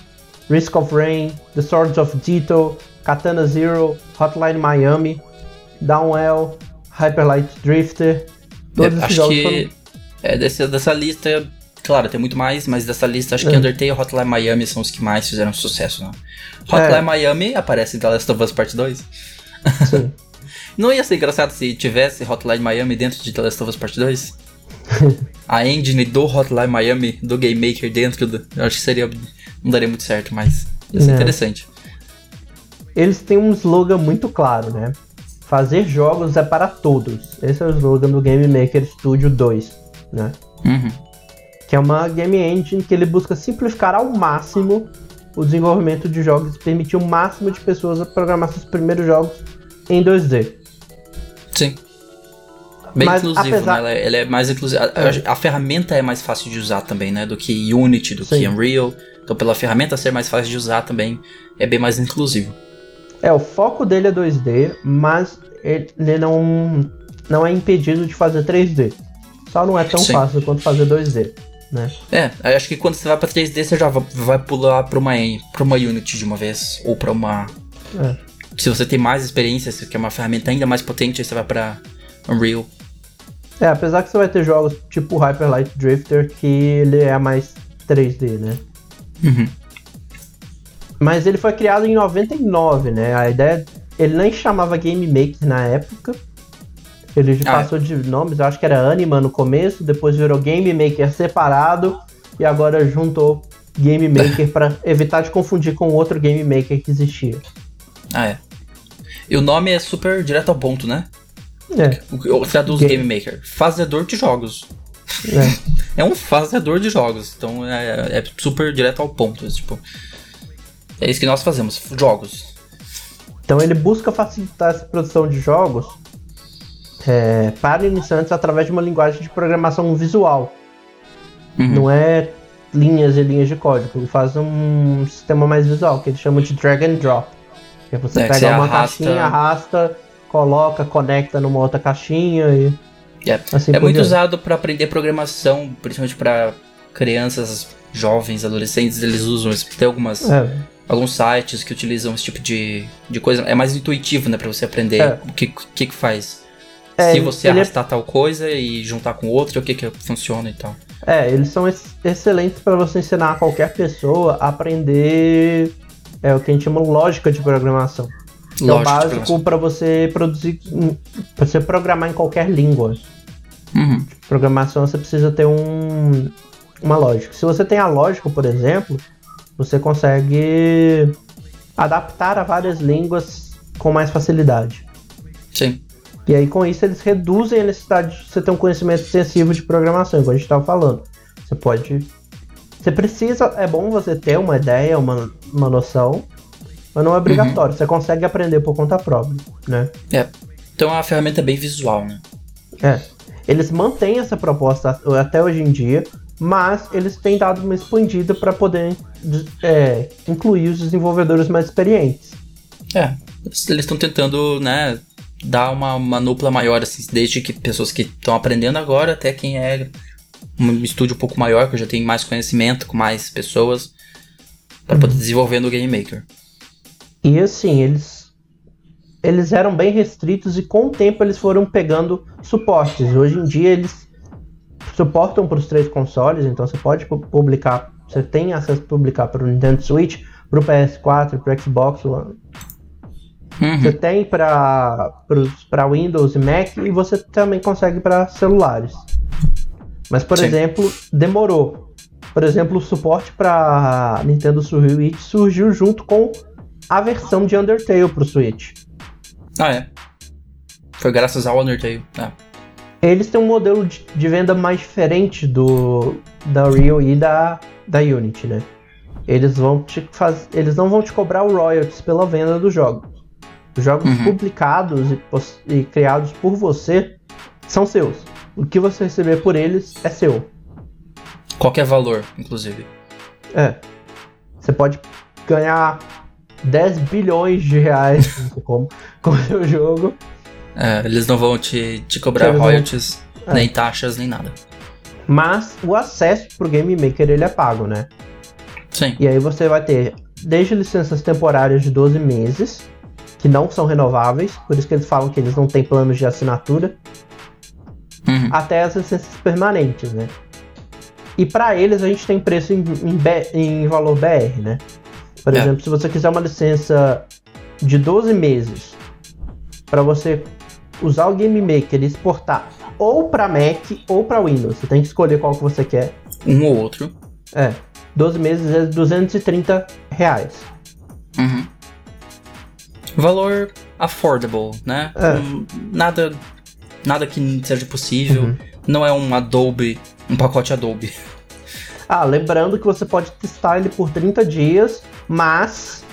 Risk of Rain, The Swords of Ditto, Katana Zero, Hotline Miami, Downwell, Hyper Light Drifter. Todos É, esses acho jogos que foram... é, desse, dessa lista, claro, tem muito mais, mas dessa lista acho que É. Undertale e Hotline Miami são os que mais fizeram sucesso, né? Hotline É. Miami aparece em The Last of Us Part 2. Sim. Não ia ser engraçado se tivesse Hotline Miami dentro de The Last of Us Part 2? A engine do Hotline Miami, do Game Maker dentro do. Eu acho que seria. Não daria muito certo, mas ia ser Não. interessante. Eles têm um slogan muito claro, né? Fazer jogos é para todos. Esse é o slogan do Game Maker Studio 2, né? Uhum. Que é uma game engine que ele busca simplificar ao máximo o desenvolvimento de jogos e permitir o máximo de pessoas a programar seus primeiros jogos em 2D. Bem Mas, inclusivo, apesar- né? Ela é, ela é mais inclusiva. A, É. a ferramenta é mais fácil de usar também, né? Do que Unity, do Sim. que Unreal. Então, pela ferramenta ser mais fácil de usar também, é bem mais inclusivo. É, o foco dele é 2D, mas ele não, não é impedido de fazer 3D. Só não é tão Sim. fácil quanto fazer 2D, né? É, acho que quando você vai pra 3D, você já va- vai pular pra uma, pra uma Unity de uma vez. Ou pra uma. É. Se você tem mais experiência, se quer uma ferramenta ainda mais potente, aí você vai pra Unreal. É, apesar que você vai ter jogos tipo Hyper Light Drifter que ele é mais 3D, né? Uhum. Mas ele foi criado em 99, né? A ideia. Ele nem chamava Game Maker na época. Ele Ah, passou de nomes, eu acho que era Anima no começo, depois virou Game Maker separado e agora juntou Game Maker pra evitar de confundir com outro Game Maker que existia. Ah, é. E o nome é super direto ao ponto, né? É, O que- Eu traduz Game- Game Maker. Fazedor de jogos. é. É um fazedor de jogos. Então é, é super direto ao ponto. Tipo, é isso que nós fazemos. Jogos. Então ele busca facilitar essa produção de jogos é, para iniciantes através de uma linguagem de programação visual. Uhum. Não é linhas e linhas de código. Ele faz um sistema mais visual, que ele chama de drag and drop. Que é você É, que pega você uma arrasta- caixinha, arrasta, coloca, conecta numa outra caixinha e É, assim é muito diante. usado para aprender programação, principalmente para crianças, jovens, adolescentes. Eles usam isso. Tem algumas, É, alguns sites que utilizam esse tipo de, de coisa. É mais intuitivo, né? Pra você aprender É. o que, que que faz. É, Se você é- arrastar tal coisa e juntar com outra, o que que funciona e tal. é, eles são ex- excelentes para você ensinar qualquer pessoa a aprender é o que a gente chama lógica de programação. É o Lógico, básico para você produzir, para você programar em qualquer língua. Uhum. programação você precisa ter um, uma lógica. Se você tem a lógica, por exemplo, você consegue adaptar a várias línguas com mais facilidade. Sim. E aí com isso eles reduzem a necessidade de você ter um conhecimento extensivo de programação, como a gente estava falando. Você pode. Você precisa. É bom você ter uma ideia, uma, uma noção, mas não é obrigatório. Você consegue aprender por conta própria, né? É. Então a ferramenta é bem visual, né? É. Eles mantêm essa proposta até hoje em dia, mas eles têm dado uma expandida para poder é, incluir os desenvolvedores mais experientes. É. Eles estão tentando, né, dar uma, uma nupla maior, assim, desde que pessoas que estão aprendendo agora até quem é um estúdio um pouco maior, que já tem mais conhecimento, com mais pessoas, para poder desenvolver no Game Maker. E assim, eles eles eram bem restritos e com o tempo eles foram pegando suportes. Hoje em dia eles suportam para os três consoles, então você pode pu- publicar, você tem acesso a publicar para o Nintendo Switch, para o PS4, para o Xbox One. Você Uhum. tem para Windows e Mac e você também consegue para celulares. Mas, por Sim. exemplo, demorou. Por exemplo, o suporte para Nintendo Switch surgiu junto com a versão de Undertale para o Switch. Ah, é. Foi graças ao Undertale. É. Eles têm um modelo de, de venda mais diferente do, da Unreal e da, da Unity, né? Eles vão te faz, eles não vão te cobrar o royalties pela venda do jogo. Os jogos Uhum. publicados e, e criados por você são seus. O que você receber por eles é seu. Qualquer valor, inclusive. É. Você pode ganhar 10 bilhões de reais como, com o seu jogo. É, eles não vão te, te cobrar Eles vão- royalties, É. nem taxas, nem nada. Mas o acesso pro Game Maker ele é pago, né? Sim. E aí você vai ter desde licenças temporárias de 12 meses, que não são renováveis, por isso que eles falam que eles não têm planos de assinatura, Uhum. até as licenças permanentes, né? E para eles a gente tem preço em, em em valor BR, né? Por É. exemplo, se você quiser uma licença de 12 meses para você usar o Game Maker e exportar ou para Mac ou para Windows, você tem que escolher qual que você quer. Um ou outro. É, 12 meses é 230 reais. Uhum. Valor affordable, né? É. Hum, nada, nada que seja possível. Uhum. Não é um Adobe, um pacote Adobe. Ah, lembrando que você pode testar ele por 30 dias, mas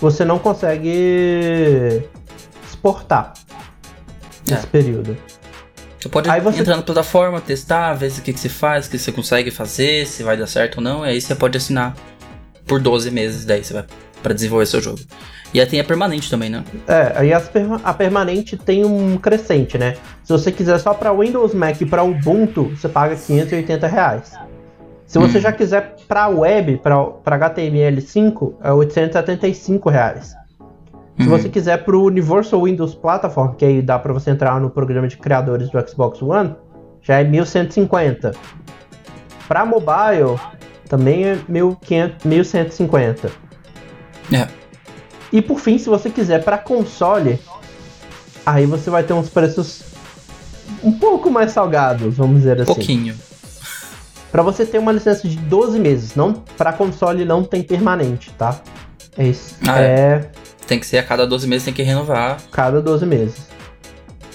você não consegue exportar nesse É. período. Você pode Aí você- entrar na plataforma, testar, ver se o que, que se faz, o que você consegue fazer, se vai dar certo ou não. E aí você pode assinar por 12 meses, daí você vai pra desenvolver seu jogo. E aí tem a permanente também, né? É, aí perma- a permanente tem um crescente, né? Se você quiser só para Windows, Mac e para Ubuntu, você paga 580 reais. Se você Hum. já quiser para web, para HTML5, é 875 reais. Se Uhum. você quiser pro Universal Windows Platform, que aí dá para você entrar no programa de criadores do Xbox One, já é 1150. Para mobile, também é 1500, 1150. É. E por fim, se você quiser para console, aí você vai ter uns preços um pouco mais salgados, vamos dizer assim. pouquinho. Para você ter uma licença de 12 meses, não para console não tem permanente, tá? É isso. Ah, é Tem que ser a cada 12 meses, tem que renovar. cada 12 meses.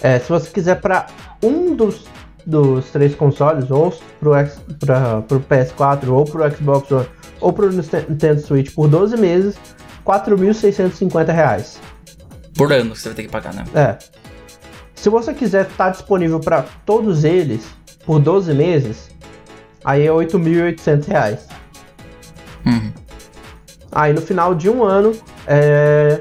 É, se você quiser para um dos, dos três consoles, ou pro, X, pra, pro PS4, ou pro Xbox One, ou pro Nintendo Switch por 12 meses, 4.650 reais. Por ano que você vai ter que pagar, né? É. Se você quiser estar disponível para todos eles por 12 meses, aí é 8.800 reais. Uhum. Aí no final de um ano é,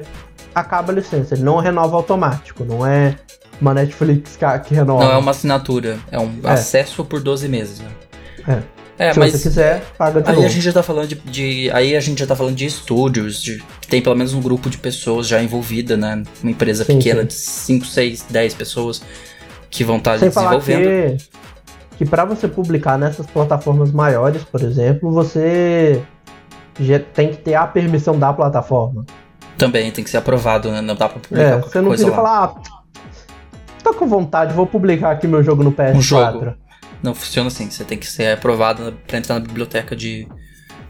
acaba a licença. Ele não renova automático, não é uma Netflix que, renova. Não é uma assinatura, é um É. acesso por 12 meses, né? É. É, Se mas você quiser, paga de aí novo. a gente já tá falando de, de- Aí a gente já tá falando de estúdios, de que tem pelo menos um grupo de pessoas já envolvida, né? Uma empresa Sim, pequena sim. de 5, 6, 10 pessoas que vão estar falar desenvolvendo. que, que para você publicar nessas plataformas maiores, por exemplo, você tem que ter a permissão da plataforma. Também tem que ser aprovado, né? Não dá pra publicar É, você não lá. falar, ah, tô com vontade, vou publicar aqui meu jogo no PS4. Um jogo. Não funciona assim, você tem que ser aprovado pra entrar na biblioteca de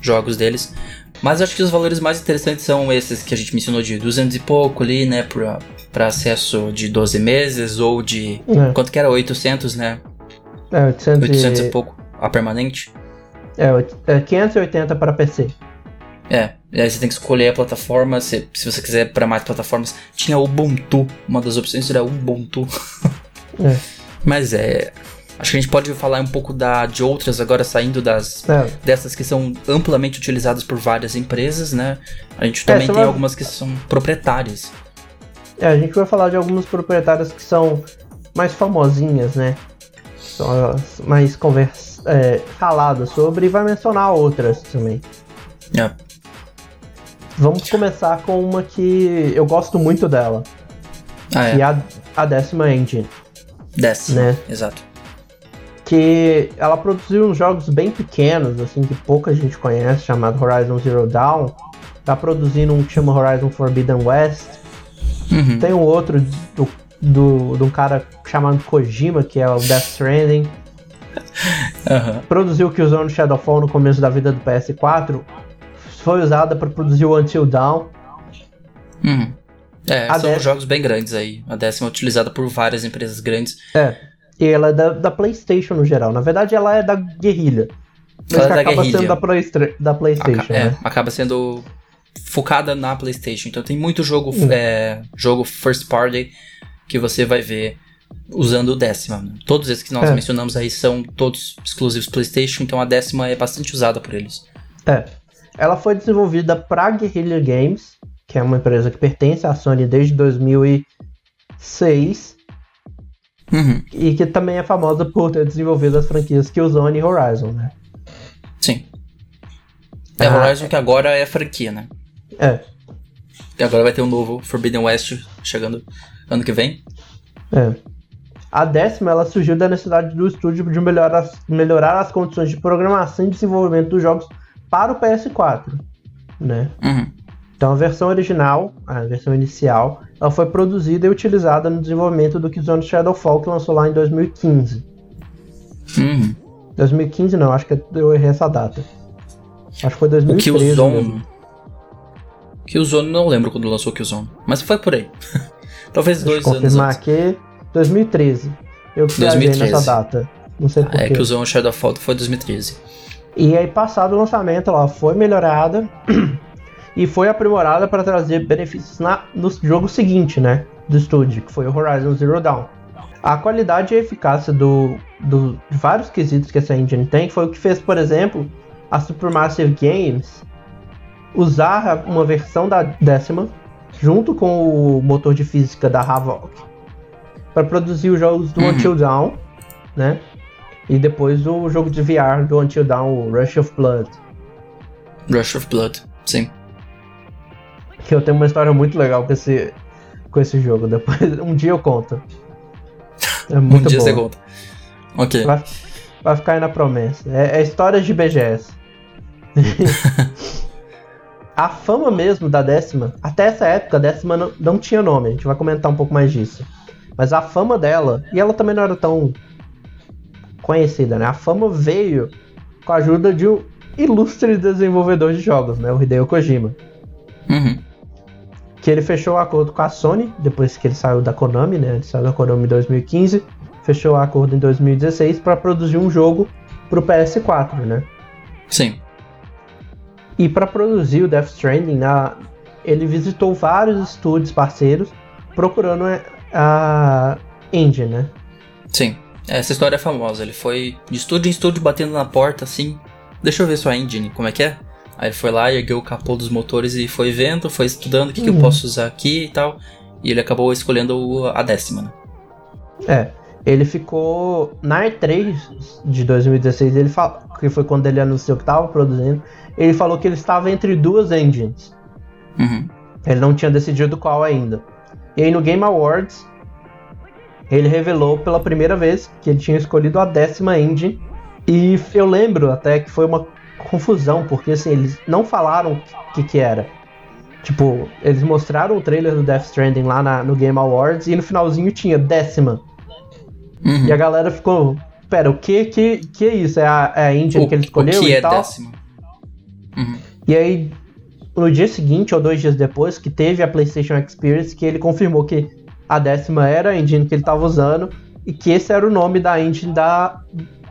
jogos deles. Mas acho que os valores mais interessantes são esses que a gente mencionou de 200 e pouco ali, né, pra, pra acesso de 12 meses, ou de... É, Quanto que era? 800, né? É, 800 e- 800 e pouco a permanente. é, é 580 para PC. É, e aí você tem que escolher a plataforma, se, se você quiser para mais plataformas. Tinha Ubuntu, uma das opções era Ubuntu. É. Mas é... Acho que a gente pode falar um pouco da, de outras agora, saindo das, É, dessas que são amplamente utilizadas por várias empresas, né? A gente também você tem vai- algumas que são proprietárias. é, a gente vai falar de algumas proprietárias que são mais famosinhas, né? São as mais convers é, faladas sobre e vai mencionar outras também. É. Vamos começar com uma que eu gosto muito dela, Ah, que é é. a, a décima engine. Desce. né? Exato. que ela produziu uns jogos bem pequenos, assim, que pouca gente conhece, chamado Horizon Zero Dawn. Tá produzindo um que chama Horizon Forbidden West. Uhum. Tem um outro do, do, de um cara chamado Kojima, que é o Death Stranding. Aham. Produziu o que usou no Shadowfall no começo da vida do PS4. Foi usada para produzir o Until Dawn. Uhum. É, A são dé- jogos bem grandes aí. A décima é utilizada por várias empresas grandes. É. E ela é da, da PlayStation no geral. Na verdade, ela é da Guerrilha. Mas Ela é acaba Guerrilla. sendo da, Playstra- da PlayStation, Aca- é, né? acaba sendo focada na PlayStation. Então tem muito jogo, Hum. é, jogo first party que você vai ver usando o décima. né? Todos esses que nós É. mencionamos aí são todos exclusivos PlayStation, então a décima é bastante usada por eles. É. Ela foi desenvolvida pra Guerrilla Games, que é uma empresa que pertence à Sony desde 2006 Uhum, e que também é famosa por ter desenvolvido as franquias Killzone e Horizon, né? sim. É Ah. Horizon que agora é franquia, né? É, E agora vai ter um novo Forbidden West chegando ano que vem. é. A décima ela surgiu da necessidade do estúdio de melhorar as, melhorar as condições de programação e desenvolvimento dos jogos para o PS4, né? Uhum. Então a versão original, a versão inicial, ela foi produzida e utilizada no desenvolvimento do Killzone Shadowfall que lançou lá em 2015. Uhum. 2015 não, acho que eu errei essa data. Acho que foi O 2013 mesmo. Killzone. Killzone não lembro quando lançou o Killzone, mas foi por aí. Talvez Deixa dois anos confirmar aqui. 2013. Eu que viajei 2013. nessa data. Não sei É, porquê. Killzone Shadowfall foi 2013. E aí, passado o lançamento, ela foi melhorada e foi aprimorada para trazer benefícios na, no jogo seguinte, né? Do estúdio, que foi o Horizon Zero Dawn. A qualidade e eficácia do, do, de vários quesitos que essa engine tem foi o que fez, por exemplo, a Supermassive Games usar uma versão da décima junto com o motor de física da Havok para produzir os jogos do Uhum. Until Dawn, né? E depois o jogo de VR do Until Dawn, o Rush of Blood. Rush of Blood, sim. Que eu tenho uma história muito legal com esse, com esse jogo. Depois, um dia eu conto. É Um muito dia boa. você conta. Ok. Vai, vai ficar aí na promessa. É, é histórias de BGS. a fama mesmo da décima, até essa época a décima não, não tinha nome, a gente vai comentar um pouco mais disso. Mas a fama dela, e ela também não era tão conhecida, né? A fama veio com a ajuda de um ilustre desenvolvedor de jogos, né? O Hideo Kojima. Uhum. que ele fechou o acordo com a Sony, depois que ele saiu da Konami, né? Ele saiu da Konami em 2015, fechou o acordo em 2016 para produzir um jogo pro PS4, né? Sim. E para produzir o Death Stranding, na, ele visitou vários estúdios parceiros procurando a engine, né? Sim. Essa história é famosa. Ele foi de estúdio em estúdio batendo na porta assim. Deixa eu ver sua engine, como é que é? Aí ele foi lá, ergueu o capô dos motores e foi vendo, foi estudando o que, que eu Uhum. posso usar aqui e tal. E ele acabou escolhendo a décima, né? É, ele ficou na E3 de 2016, ele falou que foi quando ele anunciou que estava produzindo, ele falou que ele estava entre duas engines. Uhum. Ele não tinha decidido qual ainda. E aí no Game Awards, ele revelou pela primeira vez que ele tinha escolhido a décima engine. E eu lembro até que foi uma confusão, porque assim, eles não falaram o que, que era. Tipo, eles mostraram o trailer do Death Stranding lá na- no Game Awards e no finalzinho tinha décima. Uhum. E a galera ficou, pera, o que que, que é isso? É a, é a engine O, que ele escolheu o que e é tal? décima? Uhum. E aí, no dia seguinte ou dois dias depois, que teve a PlayStation Experience, que ele confirmou que a décima era a engine que ele estava usando e que esse era o nome da engine da,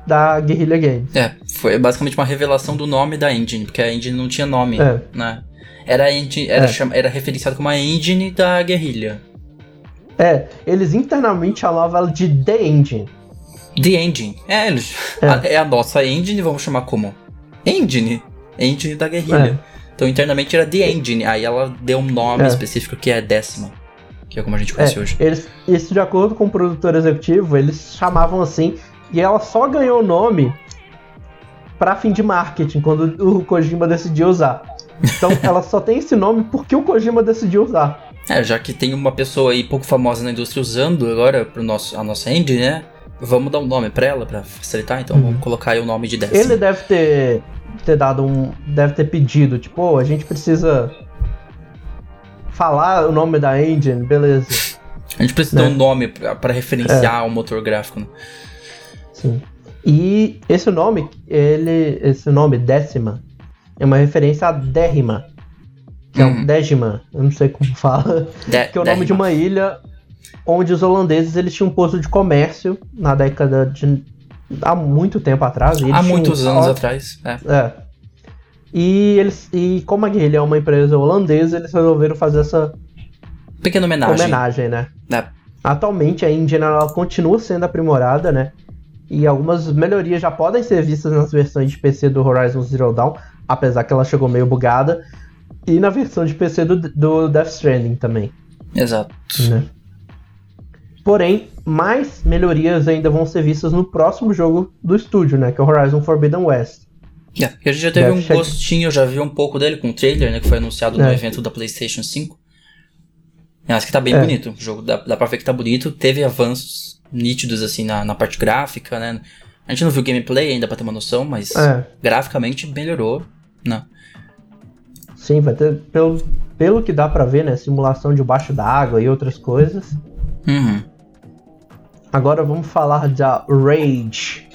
da Guerrilla Games. É, foi basicamente uma revelação do nome da engine, porque a engine não tinha nome, É. né? Era, engine, era, É. cham- era referenciado como a engine da guerrilha. É, eles internamente chamavam ela de The Engine. The Engine. É, eles, É. A, é a nossa engine, vamos chamar como? Engine. Engine da guerrilha. Então internamente era The Engine. Aí ela deu um nome É. específico que é décima. Que é como a gente É, conhece hoje. eles, isso de acordo com o produtor executivo, eles chamavam assim, e ela só ganhou o nome para fim de marketing, quando o Kojima decidiu usar. Então ela só tem esse nome porque o Kojima decidiu usar. É, já que tem uma pessoa aí pouco famosa na indústria usando agora pro nosso, a nossa engine, né? Vamos dar um nome pra ela pra facilitar, então vamos colocar aí o nome de décima. Uhum. Ele deve ter, ter dado um. Deve ter pedido, tipo, "Ô, a gente precisa falar o nome da engine, beleza. A gente precisa Né? dar um nome pra, pra referenciar o motor gráfico, né? Sim. E esse nome, ele. Esse nome, décima, é uma referência a Dérrima. Que é Uhum. um Dégima, eu não sei como fala. De, Que é o nome de Dérrima. uma ilha onde os holandeses eles tinham um posto de comércio na década de há muito tempo atrás. Há muitos anos atrás, é. é. E eles e como a Guerrilha é uma empresa holandesa, eles resolveram fazer essa pequena homenagem. Homenagem, né? É. Atualmente a engine ela continua sendo aprimorada, né? E algumas melhorias já podem ser vistas nas versões de PC do Horizon Zero Dawn, apesar que ela chegou meio bugada, e na versão de PC do, do Death Stranding também. Exato. Né? Porém, mais melhorias ainda vão ser vistas no próximo jogo do estúdio, né? Que é o Horizon Forbidden West. Yeah, a gente já teve Deve um chegar... gostinho, já vi um pouco dele com o trailer, né? Que foi anunciado no é. evento da PlayStation 5. Eu acho que tá bem é. bonito o jogo, dá, dá pra ver que tá bonito. Teve avanços nítidos, assim, na, na parte gráfica, né? A gente não viu gameplay ainda pra ter uma noção, mas é. graficamente melhorou, né? Sim, vai ter, pelo, pelo que dá pra ver, né? Simulação debaixo d'água e outras coisas. Uhum. Agora vamos falar da Rage.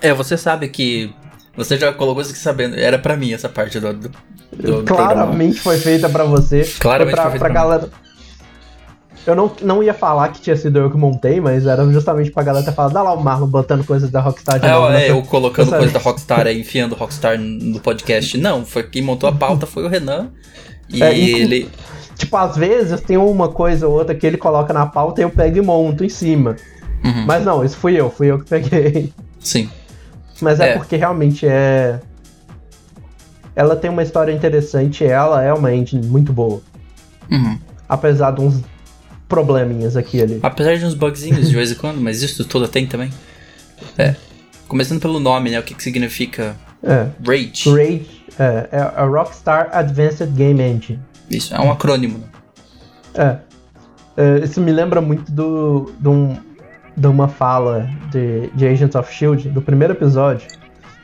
É, você sabe que. Você já colocou isso aqui sabendo. Era pra mim essa parte do. do, do Claramente foi feita pra você. Claramente foi, pra, foi feita pra, pra galera. Mim. Eu não, não ia falar que tinha sido eu que montei, mas era justamente pra galera ter falado, dá lá o Marlon botando coisas da Rockstar de é, novo, É, eu colocando coisas da Rockstar, aí, enfiando Rockstar no podcast. Não, foi quem montou a pauta foi o Renan. E é, ele. Tipo, às vezes tem uma coisa ou outra que ele coloca na pauta e eu pego e monto em cima. Uhum. Mas não, isso fui eu, fui eu que peguei. Sim. Mas é, é, porque realmente é. Ela tem uma história interessante, ela é uma engine muito boa. Uhum. Apesar de uns probleminhas aqui e ali. Apesar de uns bugzinhos de vez em quando, mas isso toda tem também. É. Começando pelo nome, né? O que, que significa é. Rage? Rage é, é a Rockstar Advanced Game Engine. Isso, é um acrônimo. Né? É. é. Isso me lembra muito do, do um, de uma fala de, de Agents of Shield, do primeiro episódio,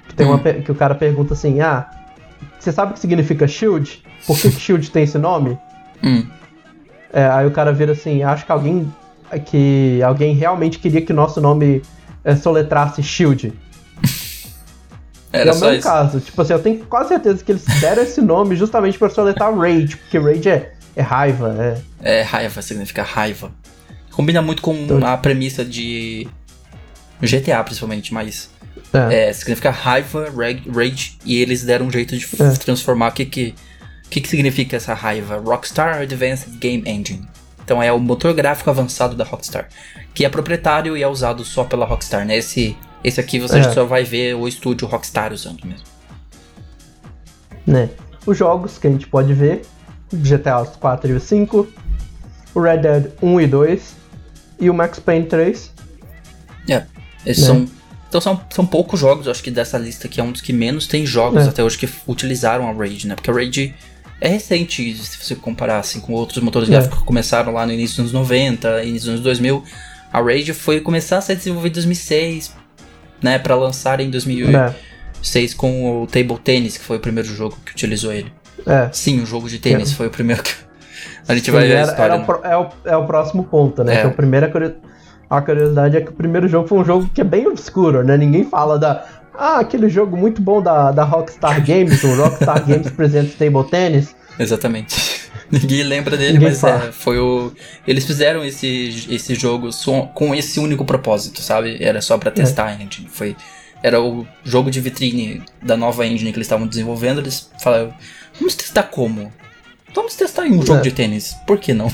que, tem hum. uma, que o cara pergunta assim: Ah, você sabe o que significa Shield? Por que Shield tem esse nome? Hum. É, aí o cara vira assim: Acho que alguém que alguém realmente queria que o nosso nome é, soletrasse Shield. Era é o meu isso. caso. Tipo assim, eu tenho quase certeza que eles deram esse nome justamente para soletrar Rage, porque Rage é, é raiva, é. É, raiva significa raiva. Combina muito com então, a premissa de GTA, principalmente, mas. É. é significa raiva, rage, e eles deram um jeito de é. transformar o que que, que que significa essa raiva. Rockstar Advanced Game Engine. Então é o motor gráfico avançado da Rockstar, que é proprietário e é usado só pela Rockstar, né? Esse esse aqui você é. só vai ver o estúdio Rockstar usando mesmo. Né? Os jogos que a gente pode ver: GTA 4 e o 5, o Red Dead 1 e 2 e o Max Payne 3. É, esses né? são. Então são, são poucos jogos, eu acho que dessa lista aqui é um dos que menos tem jogos é. até hoje que utilizaram a Rage, né? Porque a Rage é recente, se você comparar assim, com outros motores é. gráficos que começaram lá no início dos anos 90, início dos anos 2000. A Rage foi começar a ser desenvolvida em 2006, né, para lançar em 2006 é. com o Table Tennis, que foi o primeiro jogo que utilizou ele. É. Sim, o jogo de tênis foi o primeiro que a gente Sim, vai ver a história. Era o, é, o, é, o, próximo ponto, né? É. Que a primeira a curiosidade é que o primeiro jogo foi um jogo que é bem obscuro, né? Ninguém fala da ah, aquele jogo muito bom da, da Rockstar Games, o Rockstar Games Presents Table Tennis. Exatamente. Ninguém lembra dele, Ninguém mas é, foi o. Eles fizeram esse, esse jogo com esse único propósito, sabe? Era só para testar é. a engine. Foi, era o jogo de vitrine da nova engine que eles estavam desenvolvendo. Eles falaram: vamos testar como? Vamos testar em um jogo é. de tênis. Por que não?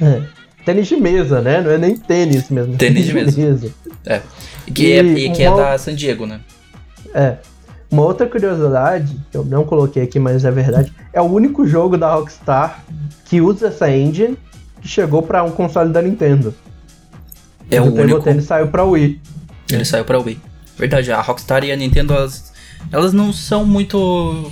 É. Tênis de mesa, né? Não é nem tênis mesmo. Tênis, de mesa. mesa. É. E que, é, e, é, e que uma... é da San Diego, né? É. Uma outra curiosidade, que eu não coloquei aqui, mas é verdade, é o único jogo da Rockstar que usa essa engine que chegou para um console da Nintendo. É o, o único. Ele saiu para Wii. Ele é. saiu para Wii. Verdade, a Rockstar e a Nintendo elas, elas não são muito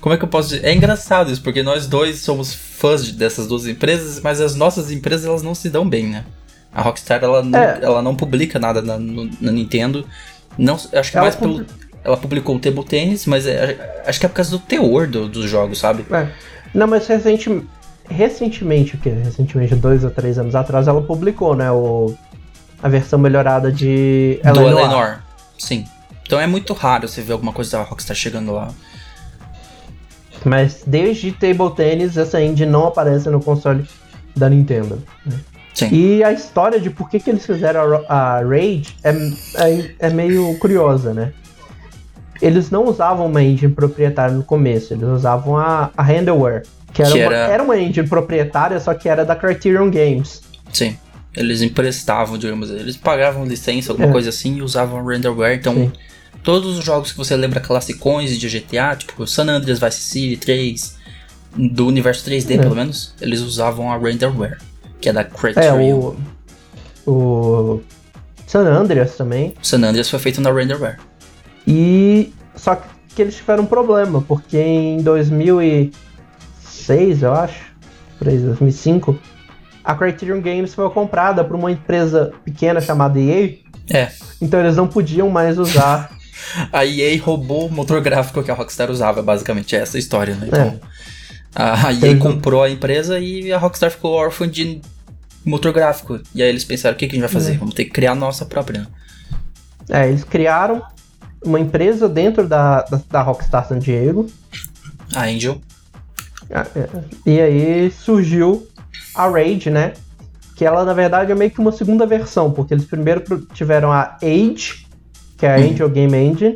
como é que eu posso dizer? É engraçado isso, porque nós dois somos fãs dessas duas empresas, mas as nossas empresas elas não se dão bem, né? A Rockstar ela não, é. ela não publica nada na, no, na Nintendo. Não, acho que ela mais pelo ela publicou o Table Tennis, mas é, acho que é por causa do teor do, dos jogos, sabe? É. Não, mas recenti, recentemente, o que? Recentemente, dois ou três anos atrás, ela publicou, né? O, a versão melhorada de Eleanor. Do Eleanor, sim. Então é muito raro você ver alguma coisa da Rockstar chegando lá. Mas desde Table Tennis, essa engine não aparece no console da Nintendo. Né? Sim. E a história de por que, que eles fizeram a, a Raid é, é, é meio curiosa, né? Eles não usavam uma engine proprietária no começo, eles usavam a, a Handleware, que, era, Que uma, era- era uma engine proprietária, só que era da Criterion Games. Sim. Eles emprestavam, digamos, eles pagavam licença, alguma É. coisa assim, e usavam renderware. Então, Sim. Todos os jogos que você lembra classicões de GTA, tipo San Andreas, Vice City 3, do universo 3D É. pelo menos, eles usavam a renderware, que é da É, Criterion. o. O. San Andreas também. San Andreas foi feito na renderware. E. Só que eles tiveram um problema, porque em 2006, eu acho, por aí, 2005, a Criterion Games foi comprada por uma empresa pequena chamada EA. É. Então eles não podiam mais usar. A EA roubou o motor gráfico que a Rockstar usava, basicamente, é essa a história, né? Então, a a EA Eles- comprou a empresa e a Rockstar ficou órfã de motor gráfico. E aí eles pensaram, o que, que a gente vai fazer? É. Vamos ter que criar a nossa própria. é, eles criaram uma empresa dentro da, da, da Rockstar San Diego. A Angel. Ah, é. E aí surgiu a Raid, né? Que ela, na verdade, é meio que uma segunda versão, porque eles primeiro tiveram a Age, que é a Uhum. Angel Game Engine,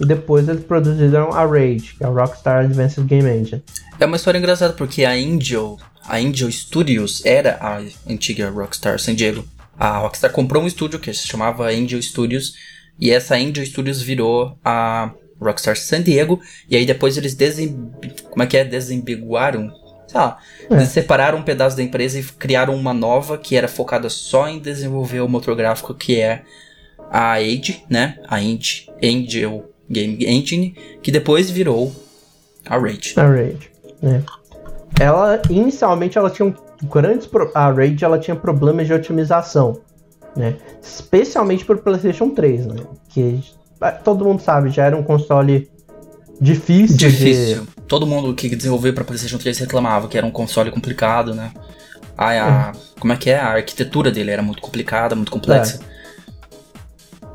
e depois eles produziram a Raid, que é a Rockstar Advanced Game Engine. É uma história engraçada porque a Angel, a Angel Studios era a antiga Rockstar San Diego. A Rockstar comprou um estúdio que se chamava Angel Studios e essa Angel Studios virou a Rockstar San Diego e aí depois eles desem... como é que é? Desembiguaram, sei lá, É. eles separaram um pedaço da empresa e criaram uma nova que era focada só em desenvolver o motor gráfico que é a Age, né? A Age- Angel Game Engine, que depois virou a Raid. A Raid, né? Ela, inicialmente, ela tinha um grandes... pro- A Raid, ela tinha problemas de otimização, né? Especialmente pro PlayStation 3, né? Que ah, todo mundo sabe, já era um console difícil, de- Difícil. Todo mundo que desenvolveu pra PlayStation 3 reclamava que era um console complicado, né? A, a- como é que é? A arquitetura dele era muito complicada, muito complexa.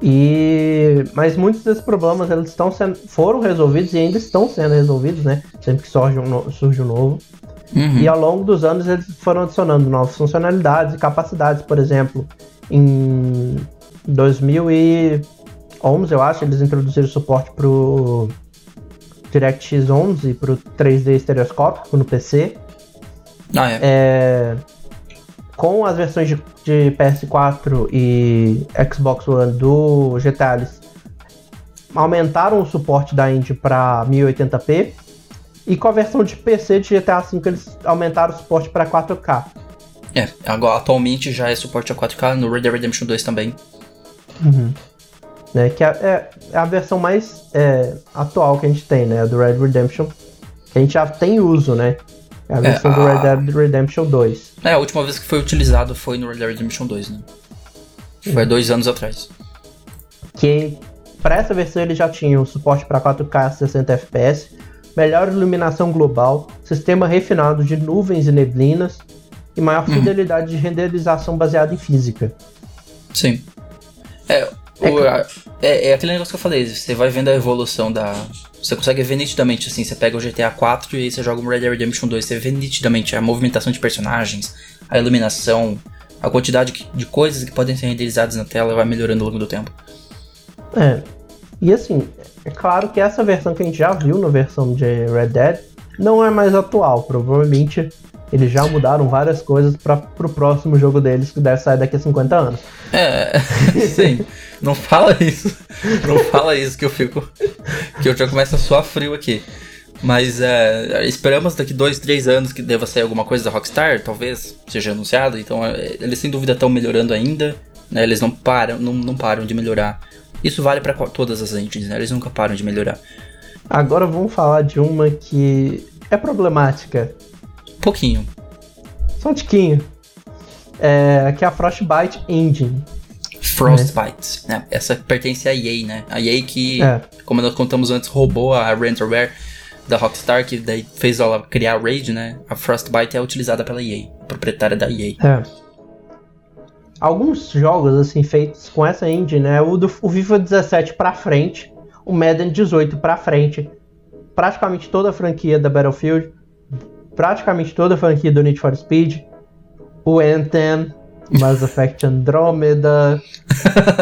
E mas muitos desses problemas eles estão sendo, foram resolvidos e ainda estão sendo resolvidos, né? Sempre que surge um, no- surge um novo. Uhum. E ao longo dos anos eles foram adicionando novas funcionalidades e capacidades, por exemplo, em 2011, eu acho, eles introduziram suporte pro DirectX 11 pro 3D estereoscópico no PC. Ah, é. É, com as versões de, de PS4 e Xbox One do GTA, eles aumentaram o suporte da Indy para 1080p. E com a versão de PC de GTA V, eles aumentaram o suporte para 4K. É, agora, atualmente já é suporte a 4K, no Red Dead Redemption 2 também. Né, que é, é- é a versão mais é, atual que a gente tem, né? Do Red Redemption. Que a gente já tem uso, né? É a versão do a- Red Dead Redemption 2. É, a última vez que foi utilizado foi no Red Dead Redemption 2, né? Foi dois anos atrás. que para essa versão ele já tinha o suporte para 4K 60 FPS, melhor iluminação global, sistema refinado de nuvens e neblinas e maior fidelidade de renderização baseada em física. Sim. É, o- a- é, é aquele negócio que eu falei, você vai vendo a evolução da. Você consegue ver nitidamente, assim, você pega o GTA 4 e aí você joga o Red Dead Redemption 2, você vê nitidamente a movimentação de personagens, a iluminação, a quantidade de coisas que podem ser renderizadas na tela vai melhorando ao longo do tempo. É. E assim, é claro que essa versão que a gente já viu na versão de Red Dead não é mais atual. Provavelmente eles já mudaram várias coisas para pro próximo jogo deles que deve sair daqui a 50 anos. É, sim. Não fala isso. Não fala isso que eu fico. Que eu já começo a suar frio aqui. Mas é, esperamos daqui dois, três anos que deva sair alguma coisa da Rockstar, talvez seja anunciado. Então é, eles sem dúvida estão melhorando ainda. Né? Eles não param, não, não param de melhorar. Isso vale para todas as engines, né? Eles nunca param de melhorar. Agora vamos falar de uma que é problemática. Pouquinho. Só um tiquinho. É, que é a Frostbite Engine. Frostbite, né? Essa pertence à EA, né? A EA que, É. como nós contamos antes, roubou a renderware da Rockstar, que daí fez ela criar a Raid, né? A Frostbite é utilizada pela EA, proprietária da EA. É. Alguns jogos assim feitos com essa engine é o do o FIFA 17 pra frente, o Madden 18 pra frente, praticamente toda a franquia da Battlefield, praticamente toda a franquia do Need for Speed, o Anthem, Mass Effect Andromeda,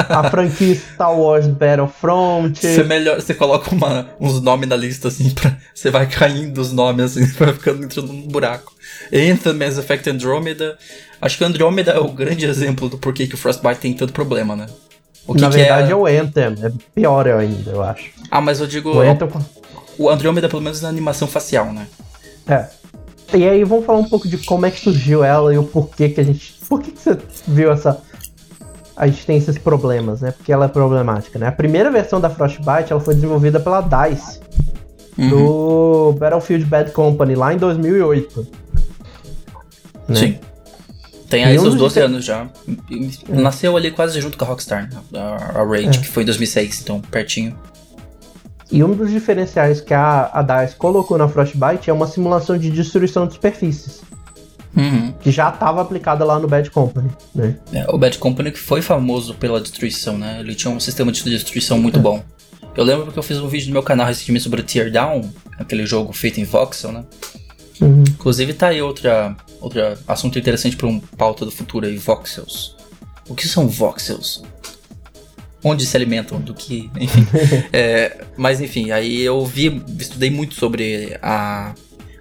a franquia Star Wars Battlefront. Você melhor, você coloca uma, uns nomes na lista assim, pra, você vai caindo os nomes assim, vai ficando entrando num buraco. Anthem, Mass Effect Andromeda. Acho que Andromeda é o grande exemplo do porquê que o Frostbite tem tanto problema, né? O que Na que verdade é... é... o Anthem, é pior ainda, eu acho. Ah, mas eu digo. O, Anthem... o Andromeda, pelo menos na animação facial, né? É. E aí vamos falar um pouco de como é que surgiu ela e o porquê que a gente. Por que, que você viu essa. A gente tem esses problemas, né? Porque ela é problemática, né? A primeira versão da Frostbite ela foi desenvolvida pela DICE. Uhum. Do Battlefield Bad Company, lá em 2008. Né? Sim. Tem aí seus 12 anos já. Nasceu ali quase junto com a Rockstar, né? a, a Rage, é. que foi em 2006, então pertinho. E um dos diferenciais que a, a DICE colocou na Frostbite é uma simulação de destruição de superfícies. Uhum. Que já estava aplicada lá no Bad Company, né? É, o Bad Company que foi famoso pela destruição, né? Ele tinha um sistema de destruição muito é. bom. Eu lembro porque eu fiz um vídeo no meu canal recentemente sobre Teardown, aquele jogo feito em voxel, né? Uhum. Inclusive tá aí outra, outra assunto interessante para um pauta do futuro aí, voxels. O que são voxels? Onde se alimentam, do que, enfim. é, mas enfim, aí eu vi, estudei muito sobre a,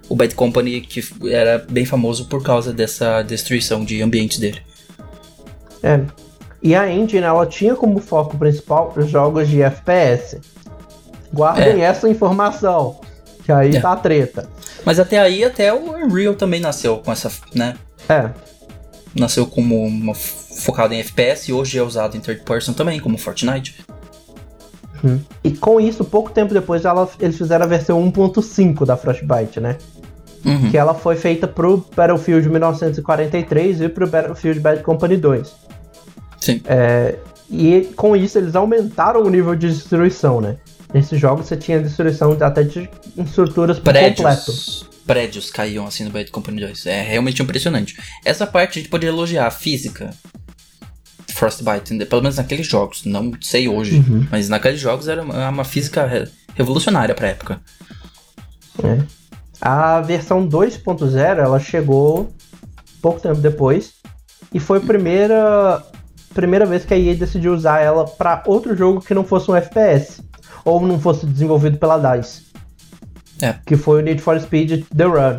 o Bad Company, que era bem famoso por causa dessa destruição de ambientes dele. É. E a engine, ela tinha como foco principal os jogos de FPS. Guardem é. essa informação, que aí é. tá a treta. Mas até aí, até o Unreal também nasceu com essa, né? É. Nasceu como uma focado em FPS e hoje é usado em third person também, como Fortnite. Hum. E com isso, pouco tempo depois, ela, eles fizeram a versão 1.5 da Frostbite, né? Uhum. Que ela foi feita pro Battlefield 1943 e pro Battlefield Bad Company 2. Sim. É, e com isso eles aumentaram o nível de destruição, né? Nesses jogos você tinha destruição até de estruturas por Prédios. completo prédios caíam assim no Bad Company 2. É realmente impressionante. Essa parte a gente pode elogiar a física. Frostbite, pelo menos naqueles jogos, não sei hoje, uhum. mas naqueles jogos era uma, física revolucionária pra época. É. A versão 2.0 ela chegou pouco tempo depois e foi a primeira primeira vez que a EA decidiu usar ela para outro jogo que não fosse um FPS ou não fosse desenvolvido pela DICE. É. Que foi o Need for Speed The Run.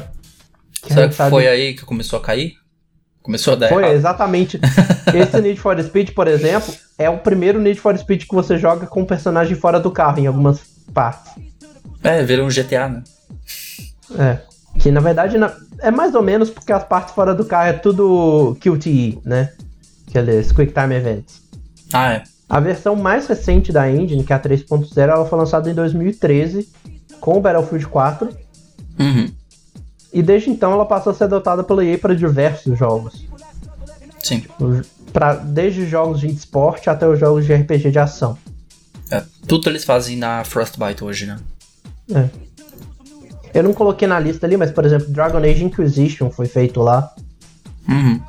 Que Será que sabe... foi aí que começou a cair? Começou a dar Foi, errado. exatamente. Esse Need for Speed, por exemplo, é o primeiro Need for Speed que você joga com o personagem fora do carro, em algumas partes. É, vira um GTA, né? É. Que na verdade é mais ou menos porque as partes fora do carro é tudo QTE, né? Aqueles Quick Time Events. Ah, é. A versão mais recente da engine, que é a 3.0, ela foi lançada em 2013 com o Battlefield 4. Uhum. E desde então ela passou a ser adotada pela EA para diversos jogos. Sim. Pra, desde jogos de esporte até os jogos de RPG de ação. É, tudo eles fazem na Frostbite hoje, né? É. Eu não coloquei na lista ali, mas por exemplo, Dragon Age Inquisition foi feito lá. Uhum.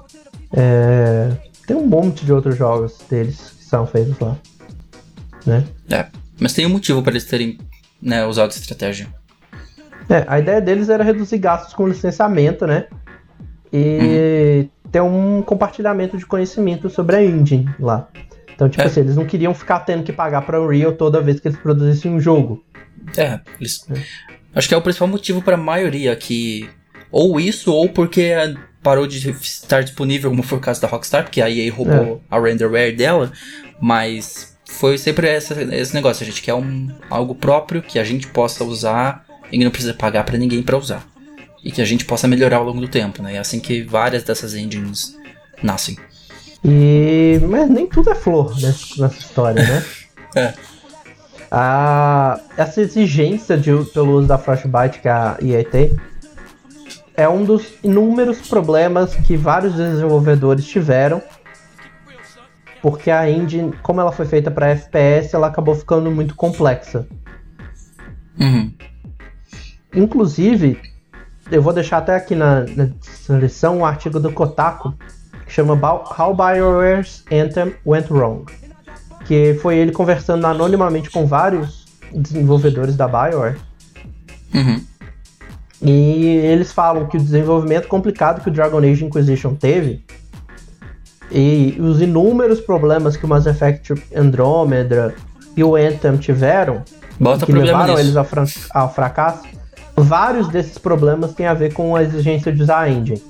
É, tem um monte de outros jogos deles que são feitos lá. Né? É, mas tem um motivo para eles terem né, usar de estratégia. É, a ideia deles era reduzir gastos com licenciamento, né? E uhum. ter um compartilhamento de conhecimento sobre a engine lá. Então, tipo é. assim, eles não queriam ficar tendo que pagar pra Unreal toda vez que eles produzissem um jogo. É, eles... é. acho que é o principal motivo para a maioria que ou isso ou porque parou de estar disponível, como foi o caso da Rockstar, porque a EA roubou é. a renderware dela, mas foi sempre essa, esse negócio. A gente quer um, algo próprio que a gente possa usar e que não precisa pagar para ninguém para usar. E que a gente possa melhorar ao longo do tempo, né? É assim que várias dessas engines nascem. E... Mas nem tudo é flor nessa, nessa história, né? é. A, essa exigência de, pelo uso da Frostbite que a EA tem é um dos inúmeros problemas que vários desenvolvedores tiveram porque a engine, como ela foi feita para FPS, ela acabou ficando muito complexa. Uhum. Inclusive, eu vou deixar até aqui na, na lição um artigo do Kotaku que chama How BioWare's Anthem Went Wrong, que foi ele conversando anonimamente com vários desenvolvedores da BioWare. Uhum. E eles falam que o desenvolvimento complicado que o Dragon Age Inquisition teve e os inúmeros problemas que o Mass Effect Andromeda e o Anthem tiveram, Bota que levaram nisso. eles ao fracasso, vários desses problemas têm a ver com a exigência de usar a engine.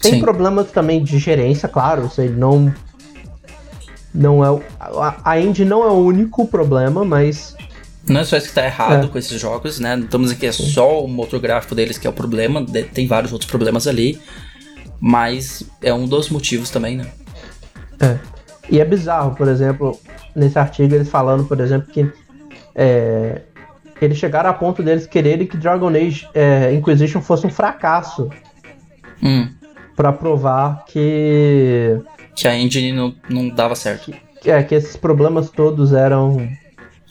Tem Sim. problemas também de gerência, claro, aí não. Não é. A, a engine não é o único problema, mas. Não é só isso que tá errado É. com esses jogos, né? Não estamos aqui, é só o motor gráfico deles que é o problema, tem vários outros problemas ali, mas é um dos motivos também, né? É. E é bizarro, por exemplo, nesse artigo eles falando, por exemplo, que é, eles chegaram a ponto deles quererem que Dragon Age é, Inquisition fosse um fracasso Hum, pra provar que, que a engine não, não dava certo, que, é, que esses problemas todos eram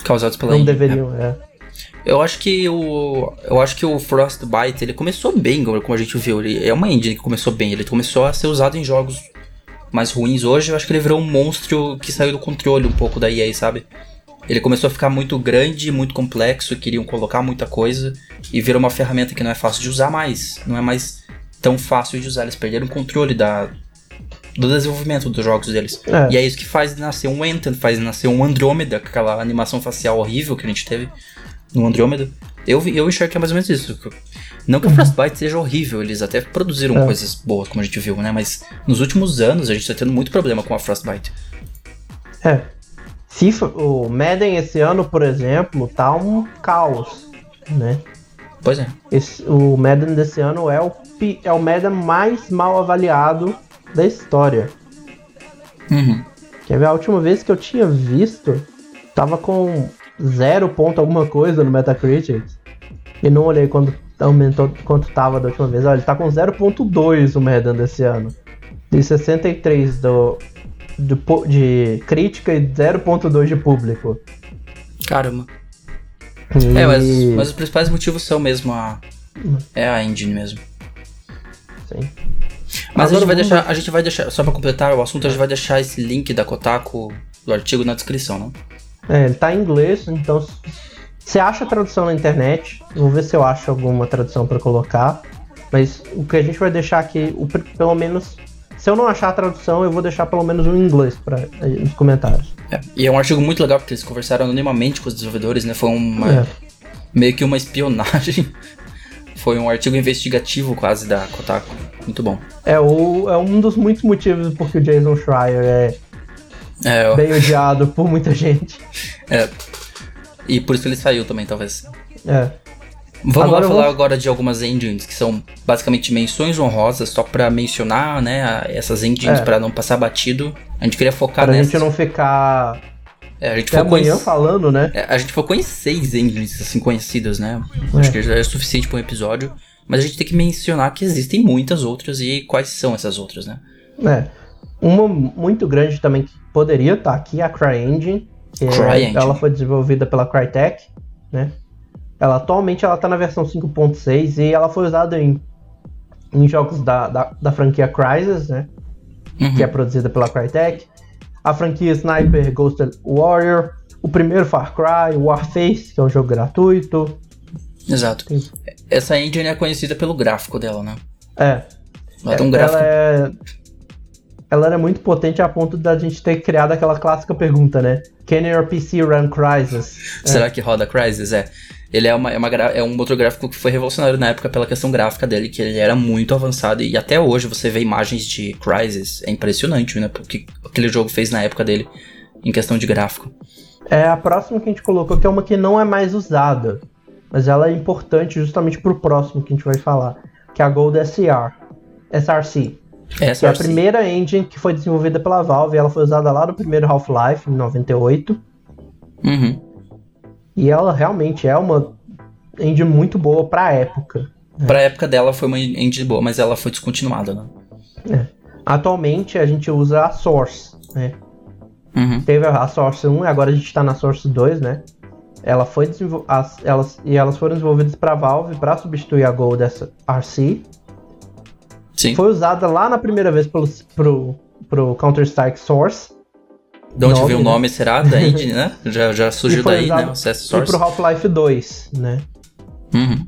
causados pela não engine. deveriam. É. Eu acho que o. Eu acho que o Frostbite ele começou bem, como a gente viu. Ele é uma engine que começou bem. Ele começou a ser usado em jogos mais ruins hoje. Eu acho que ele virou um monstro que saiu do controle um pouco da EA, sabe? Ele começou a ficar muito grande, muito complexo, queriam colocar muita coisa e virou uma ferramenta que não é fácil de usar mais. Não é mais tão fácil de usar. Eles perderam o controle da, do desenvolvimento dos jogos deles. É. E é isso que faz nascer um Anthem, faz nascer um Andrômeda, aquela animação facial horrível que a gente teve no Andrômeda. Eu, eu enxerguei mais ou menos isso. Não que o Frostbite seja horrível, eles até produziram É. coisas boas, como a gente viu, né? Mas nos últimos anos a gente tá tendo muito problema com a Frostbite. É. FIFA, o Madden esse ano, por exemplo, tá um caos, né? Pois é. Esse- o Madden desse ano é o, é o Madden mais mal avaliado da história. Uhum. Quer ver? A última vez que eu tinha visto, tava com zero ponto alguma coisa no Metacritic. E não olhei quando aumentou quanto tava da última vez. Olha, ele tá com 0.2 o Madden desse ano. De 63 do, pu- de crítica e 0.2 de público. Caramba. E- É, mas, mas os principais motivos são mesmo a. É a engine mesmo. Sim. Mas a Agora gente vai deixar. A gente vai deixar. Só pra completar o assunto, a gente vai deixar esse link da Kotaku do artigo na descrição, né? É, ele tá em inglês, então você acha a tradução na internet. Vou ver se eu acho alguma tradução pra colocar. Mas o que a gente vai deixar aqui, o pelo menos. Se eu não achar a tradução, eu vou deixar pelo menos um em inglês pra, aí nos comentários. É, E é um artigo muito legal porque eles conversaram anonimamente com os desenvolvedores, né? Foi uma, É. meio que uma espionagem. Foi um artigo investigativo quase da Kotaku. Muito bom. É, o, é um dos muitos motivos porque o Jason Schreier é É, ó, bem odiado por muita gente. é. E por isso ele saiu também, talvez. É. Vamos Agora falar vou- agora de algumas engines que são basicamente menções honrosas, só pra mencionar, né, a- essas engines É. pra não passar batido. A gente queria focar Pra nessas. gente não ficar É, a gente até focou em- amanhã falando, né? É, a gente focou em seis engines assim conhecidas, né? É. Acho que já é suficiente para um episódio. Mas a gente tem que mencionar que existem muitas outras e quais são essas outras, né? É. Uma muito grande também que poderia estar aqui é a CryEngine. Que é- CryEngine. ela foi desenvolvida pela Crytek, né? Ela atualmente ela tá na versão 5.6 e ela foi usada em, em jogos da, da, da franquia Crysis, né? Uhum. Que é produzida pela Crytek. A franquia Sniper Ghost Warrior. O primeiro Far Cry, Warface, que é um jogo gratuito. Exato. Sim. Essa engine é conhecida pelo gráfico dela, né? É, Ela tem um ela gráfico. é. Ela era muito potente a ponto da gente ter criado aquela clássica pergunta, né? Can your PC run Crysis? Será que roda Crysis? É. Ele é, uma, é, uma é um motor gráfico que foi revolucionário na época pela questão gráfica dele, que ele era muito avançado. E até hoje você vê imagens de Crysis. É impressionante, né? Porque aquele jogo fez na época dele em questão de gráfico. É a próxima que a gente colocou, que é uma que não é mais usada. Mas ela é importante justamente pro próximo que a gente vai falar. Que é a Gold SR. SRC. Essa Que é a primeira engine que foi desenvolvida pela Valve. Ela foi usada lá no primeiro Half-Life, em 98. Uhum. E ela realmente é uma engine muito boa pra época. Pra época dela foi uma engine boa, mas ela foi descontinuada, né? Atualmente a gente usa a Source, né? Uhum. Teve a Source 1 e agora a gente tá na Source 2, né? Ela foi desenvol... as, elas, e elas foram desenvolvidas para Valve para substituir a Gold RC. Sim. Foi usada lá na primeira vez pelo, pro, pro Counter-Strike Source. De onde nome, veio o né? nome, será? Da engine, né? Já, já surgiu daí, né? O CS E Source. pro Half-Life 2, né? Uhum.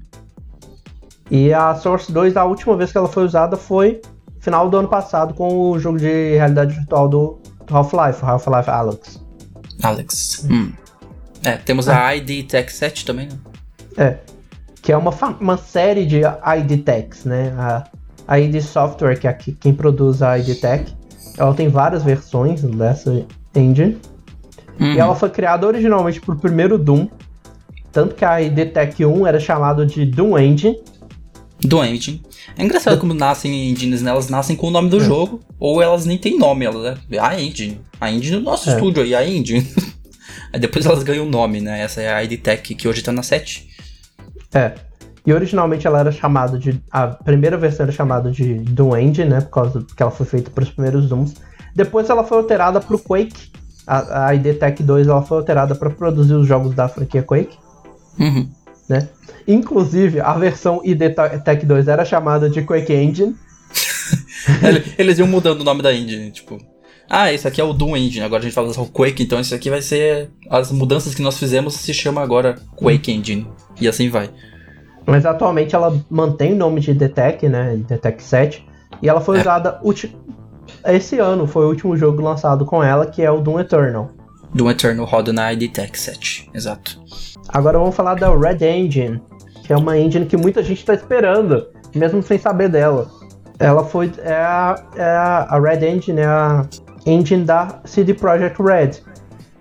E a Source 2, a última vez que ela foi usada foi final do ano passado com o jogo de realidade virtual do, do Half-Life, Half-Life Alex. Alex. Hum. É, temos a ID Tech 7 também, né? É. Que é uma, uma série de ID Techs, né? A, a ID Software, que é quem produz a ID Tech, ela tem várias versões dessa engine. Uhum. E ela foi criada originalmente pro primeiro Doom. Tanto que a ID Tech 1 era chamado de Doom Engine. Doom Engine. É engraçado como nascem engines, né? Elas nascem com o nome do é. jogo, ou elas nem têm nome, elas é a engine. A engine do nosso é. estúdio aí, a engine. aí depois elas ganham o nome, né? Essa é a ID Tech, que hoje tá na 7. É. E originalmente ela era chamada de. A primeira versão era chamada de Doom Engine, né? Por causa que ela foi feita para os primeiros Dooms. Depois ela foi alterada para o Quake. A, a ID Tech 2 ela foi alterada para produzir os jogos da franquia Quake. Uhum. Né? Inclusive, a versão ID Tech 2 era chamada de Quake Engine. Eles iam mudando o nome da engine, tipo. Ah, esse aqui é o Doom Engine, agora a gente fala só Quake, então isso aqui vai ser. As mudanças que nós fizemos se chama agora Quake Engine. E assim vai. Mas atualmente ela mantém o nome de Detect, né? Detect 7. E ela foi é. usada esse ano, foi o último jogo lançado com ela, que é o Doom Eternal. Doom Eternal roda na Detect 7, exato. Agora vamos falar da Red Engine, que é uma engine que muita gente está esperando, mesmo sem saber dela. Ela foi. É a, é a Red Engine, é a engine da CD Projekt Red,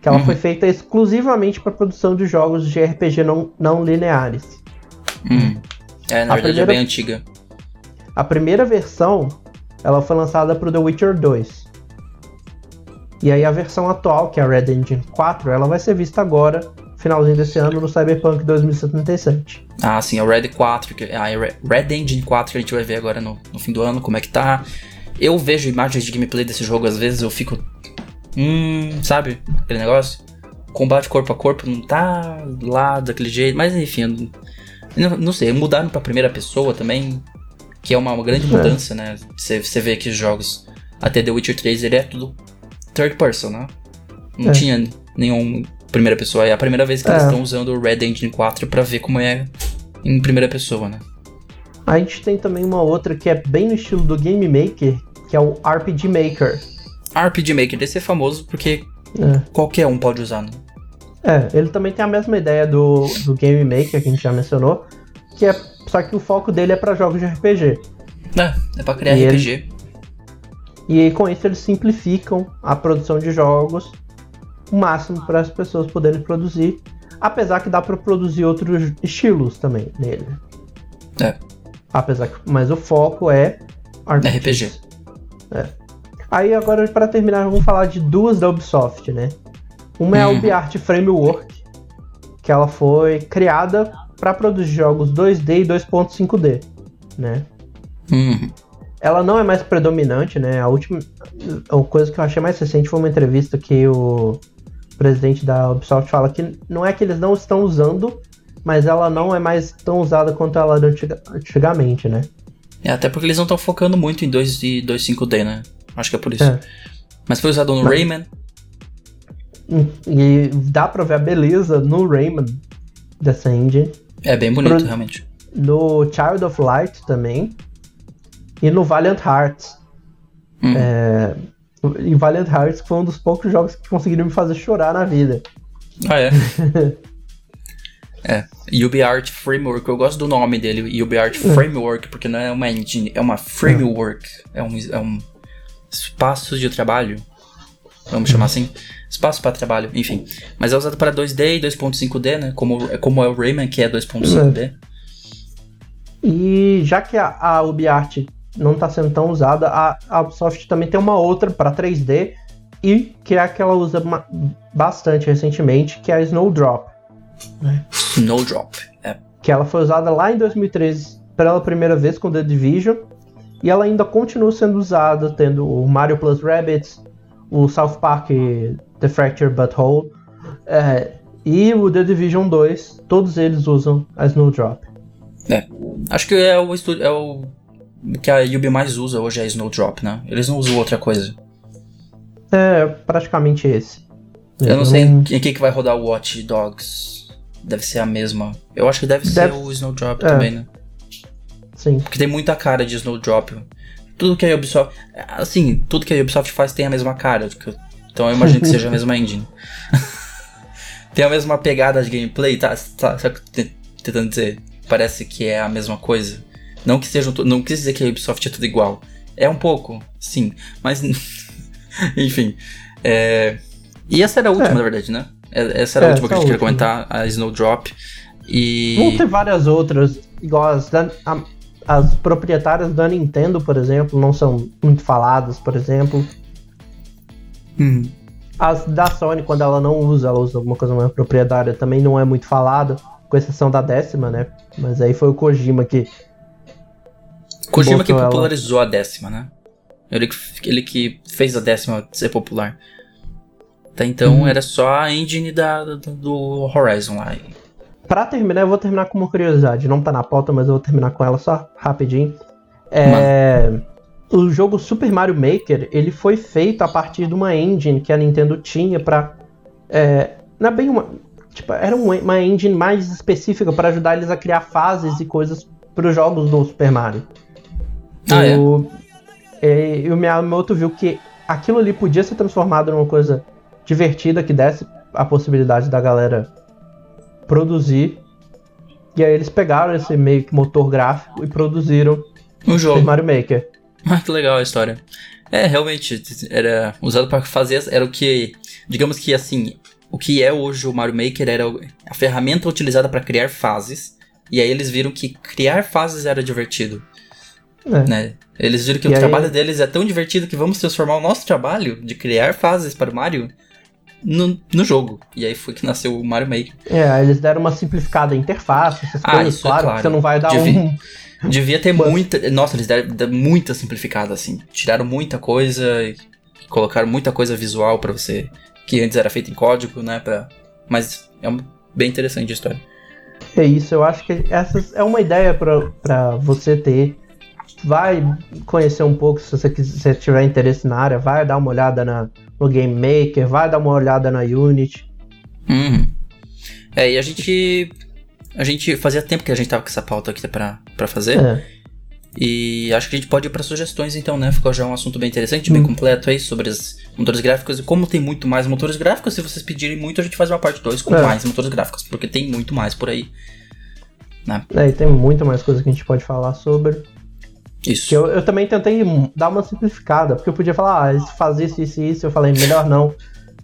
que ela uhum. foi feita exclusivamente para produção de jogos de RPG não, não lineares. Uhum. É, na a verdade é primeira, é bem antiga. A primeira versão, ela foi lançada para o The Witcher 2. E aí a versão atual, que é a Red Engine 4, ela vai ser vista agora, finalzinho desse ano, no Cyberpunk 2077. Ah, sim, a Red 4, a Red Engine 4 que a gente vai ver agora no, no fim do ano, como é que tá. Eu vejo imagens de gameplay desse jogo, às vezes eu fico. Hum, sabe? Aquele negócio? Combate corpo a corpo não tá lá daquele jeito, mas enfim, não, não sei, mudaram pra primeira pessoa também, que é uma, grande é. mudança, é. né? Você vê que os jogos, até The Witcher 3, ele é tudo third person, né? Não é. tinha nenhum primeira pessoa. É a primeira vez que eles é. estão usando o Red Engine 4 pra ver como é em primeira pessoa, né? A gente tem também uma outra que é bem no estilo do Game Maker, que é o RPG Maker. RPG Maker, esse é famoso porque é. qualquer um pode usar, né? É, ele também tem a mesma ideia do, do Game Maker que a gente já mencionou, que é só que o foco dele é para jogos de RPG. É, é pra criar e RPG. Ele, e com isso eles simplificam a produção de jogos o máximo para as pessoas poderem produzir, apesar que dá para produzir outros estilos também nele. É. Apesar que, mas o foco é RPG. RPG. É. Aí agora para terminar vamos falar de duas da Ubisoft, né? Uma é a uhum. UbiArt Framework, que ela foi criada para produzir jogos 2D e 2.5D, né? Uhum. Ela não é mais predominante, né? A última a coisa que eu achei mais recente foi uma entrevista que o presidente da Ubisoft fala que não é que eles não estão usando, mas ela não é mais tão usada quanto ela era antiga, antigamente, né? É, até porque eles não estão focando muito em 2 e 2.5D, né? Acho que é por isso. É. Mas foi usado no mas... Rayman. E dá pra ver a beleza no Rayman dessa engine. É bem bonito, Pro... realmente. No Child of Light também. E no Valiant Hearts. Hum. É, e Valiant Hearts foi um dos poucos jogos que conseguiram me fazer chorar na vida. Ah, é? é. UbiArt Framework, eu gosto do nome dele, UbiArt é. Framework, porque não é uma engine, é uma framework. É um, é um espaço de trabalho. Vamos chamar assim? Espaço para trabalho, enfim. Mas é usado para 2D e 2.5D, né? Como, como é o Rayman, que é 2.5D. É. E já que a, a UbiArt não está sendo tão usada. A, a Ubisoft também tem uma outra para 3D e que é a que ela usa bastante recentemente, que é a Snowdrop. Né? Snowdrop, é. Que ela foi usada lá em 2013 pela primeira vez com The Division e ela ainda continua sendo usada, tendo o Mario Plus Rabbits, o South Park The Fractured Butthole é, e o The Division 2, todos eles usam a Snowdrop. É, acho que é o, é o que a Yubi mais usa hoje é Snowdrop, né? Eles não usam outra coisa. É, praticamente esse. Eu, Eu não sei em que, que vai rodar o Watch Dogs. Deve ser a mesma. Eu acho que deve, deve... ser o Snowdrop é. também, né? Sim. Porque tem muita cara de Snowdrop. Tudo que a Ubisoft. Assim, tudo que a Ubisoft faz tem a mesma cara. Então eu imagino que seja a mesma engine. tem a mesma pegada de gameplay, tá? tá, tá tentando dizer. Parece que é a mesma coisa. Não que seja. Não quis dizer que a Ubisoft é tudo igual. É um pouco, sim. Mas. enfim. É... E essa era a última, é. na verdade, né? É, essa era é, a última que a gente queria comentar, a Snowdrop. E. Vão ter várias outras, igual as, a, as proprietárias da Nintendo, por exemplo, não são muito faladas, por exemplo. Hum. As da Sony, quando ela não usa, ela usa alguma coisa mais proprietária, também não é muito falada, com exceção da décima, né? Mas aí foi o Kojima que. Kojima que popularizou ela. a décima, né? Ele, ele que fez a décima ser popular. Até então hum. era só a engine da, do Horizon lá. Pra terminar, eu vou terminar com uma curiosidade. Não tá na pauta, mas eu vou terminar com ela só rapidinho. É, o jogo Super Mario Maker, ele foi feito a partir de uma engine que a Nintendo tinha pra... É, não é bem uma... Tipo, era uma engine mais específica para ajudar eles a criar fases e coisas para os jogos do Super Mario. Ah, é? o, é? E o Miyamoto viu que aquilo ali podia ser transformado numa coisa divertida que desse a possibilidade da galera produzir. E aí eles pegaram esse meio que motor gráfico e produziram um jogo. Mario Maker. Ah, que legal a história. É, realmente, era usado para fazer, era o que, digamos que assim, o que é hoje o Mario Maker era a ferramenta utilizada para criar fases. E aí eles viram que criar fases era divertido. É. Né? Eles viram que e o aí... trabalho deles é tão divertido que vamos transformar o nosso trabalho de criar fases para o Mario no, no jogo. E aí foi que nasceu o Mario Maker. É, eles deram uma simplificada interface, essas ah, coisas, claro, é claro. você não vai dar devia, um... Devia ter muita... Nossa, eles deram muita simplificada, assim. Tiraram muita coisa e colocaram muita coisa visual para você, que antes era feito em código, né, pra... Mas é um, bem interessante a história. É isso, eu acho que essa é uma ideia para você ter. Vai conhecer um pouco se você quiser, se tiver interesse na área, vai dar uma olhada na, no Game Maker, vai dar uma olhada na Unity. Uhum. É, e a gente. A gente fazia tempo que a gente tava com essa pauta aqui pra, pra fazer. É. E acho que a gente pode ir para sugestões então, né? Ficou já um assunto bem interessante, bem hum. completo aí sobre os motores gráficos. E como tem muito mais motores gráficos, se vocês pedirem muito, a gente faz uma parte 2 com é. mais motores gráficos, porque tem muito mais por aí. Né? É, e tem muito mais coisa que a gente pode falar sobre. Isso. Eu, eu, também tentei dar uma simplificada, porque eu podia falar, ah, fazer isso, isso e isso. Eu falei, melhor não.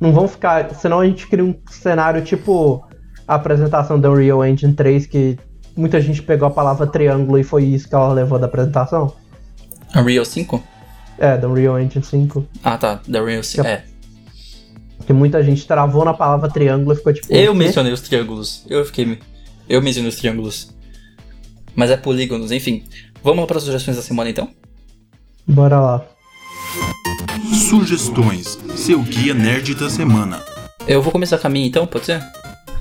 Não vão ficar. Senão a gente cria um cenário tipo a apresentação da Unreal Engine 3, que muita gente pegou a palavra triângulo e foi isso que ela levou da apresentação. Unreal 5? É, da Unreal Engine 5. Ah, tá. Da Unreal 5. É. Porque muita gente travou na palavra triângulo e ficou tipo. Eu mencionei os triângulos. Eu fiquei. Eu mencionei os triângulos. Mas é polígonos, enfim. Vamos para as sugestões da semana então? Bora lá. Sugestões, seu guia nerd da semana. Eu vou começar com a minha então, pode ser?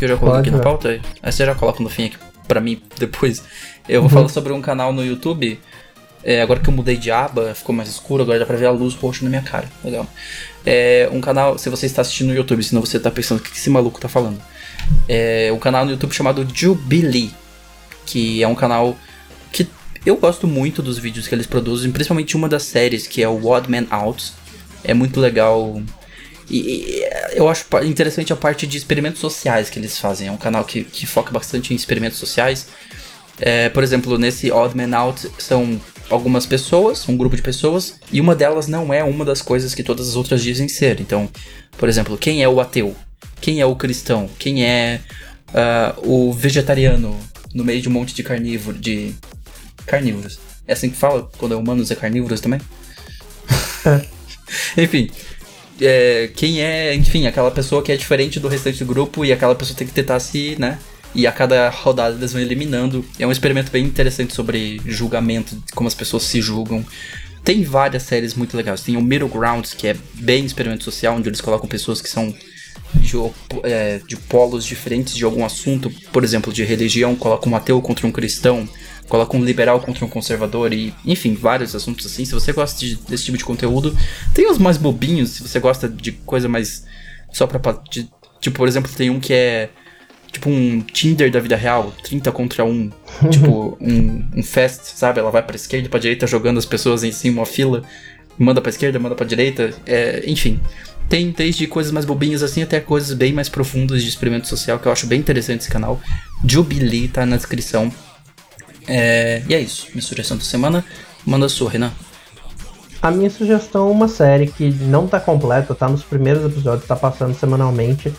Que eu já coloquei aqui na pauta. Aí você já coloca no fim aqui pra mim depois. Eu vou uhum. falar sobre um canal no YouTube. É, agora que eu mudei de aba, ficou mais escuro, agora dá pra ver a luz roxa na minha cara. Legal. É um canal, se você está assistindo no YouTube, senão você tá pensando o que esse maluco tá falando. É um canal no YouTube chamado Jubilee. Que é um canal eu gosto muito dos vídeos que eles produzem, principalmente uma das séries que é o Odd Man Out. É muito legal. E, eu acho interessante a parte de experimentos sociais que eles fazem. É um canal que, que foca bastante em experimentos sociais. É, por exemplo, nesse Odd Man Out são algumas pessoas, um grupo de pessoas, e uma delas não é uma das coisas que todas as outras dizem ser. Então, por exemplo, quem é o ateu? Quem é o cristão? Quem é uh, o vegetariano no meio de um monte de carnívoro, de carnívoros. É assim que fala quando é humanos é carnívoros também? enfim, é, quem é, enfim, aquela pessoa que é diferente do restante do grupo e aquela pessoa tem que tentar se, né? E a cada rodada eles vão eliminando. É um experimento bem interessante sobre julgamento, como as pessoas se julgam. Tem várias séries muito legais. Tem o Middle Grounds, que é bem experimento social, onde eles colocam pessoas que são de, é, de polos diferentes de algum assunto, por exemplo, de religião, colocam um ateu contra um cristão, coloca um liberal contra um conservador e, enfim, vários assuntos assim. Se você gosta de, desse tipo de conteúdo, tem os mais bobinhos, se você gosta de coisa mais só pra. De, tipo, por exemplo, tem um que é tipo um Tinder da vida real, 30 contra 1. tipo um, um fast, sabe? Ela vai pra esquerda e pra direita jogando as pessoas em cima, uma fila, manda pra esquerda, manda pra direita, é, enfim. Tem desde coisas mais bobinhas assim até coisas bem mais profundas de experimento social que eu acho bem interessante esse canal. Jubilee tá na descrição. É, e é isso. Minha sugestão da semana. Manda a sua, Renan. A minha sugestão é uma série que não tá completa, tá nos primeiros episódios, tá passando semanalmente.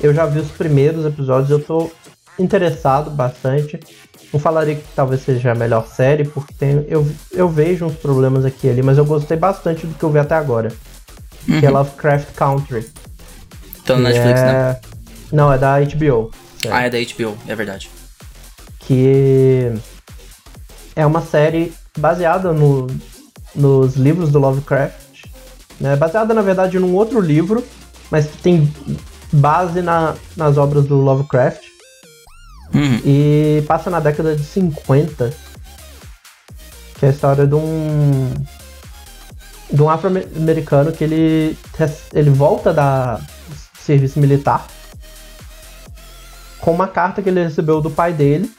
Eu já vi os primeiros episódios, eu tô interessado bastante. Não falaria que talvez seja a melhor série, porque tem, eu, eu vejo uns problemas aqui e ali, mas eu gostei bastante do que eu vi até agora. Uhum. Que é Lovecraft Country. Tá na Netflix, é... né? Não, é da HBO. Ah, é da HBO, é verdade. Que é uma série baseada no, nos livros do Lovecraft. Né? Baseada, na verdade, num outro livro, mas que tem base na, nas obras do Lovecraft. Uhum. E passa na década de 50. Que é a história de um. De um afro-americano que ele, ele volta da do serviço militar com uma carta que ele recebeu do pai dele.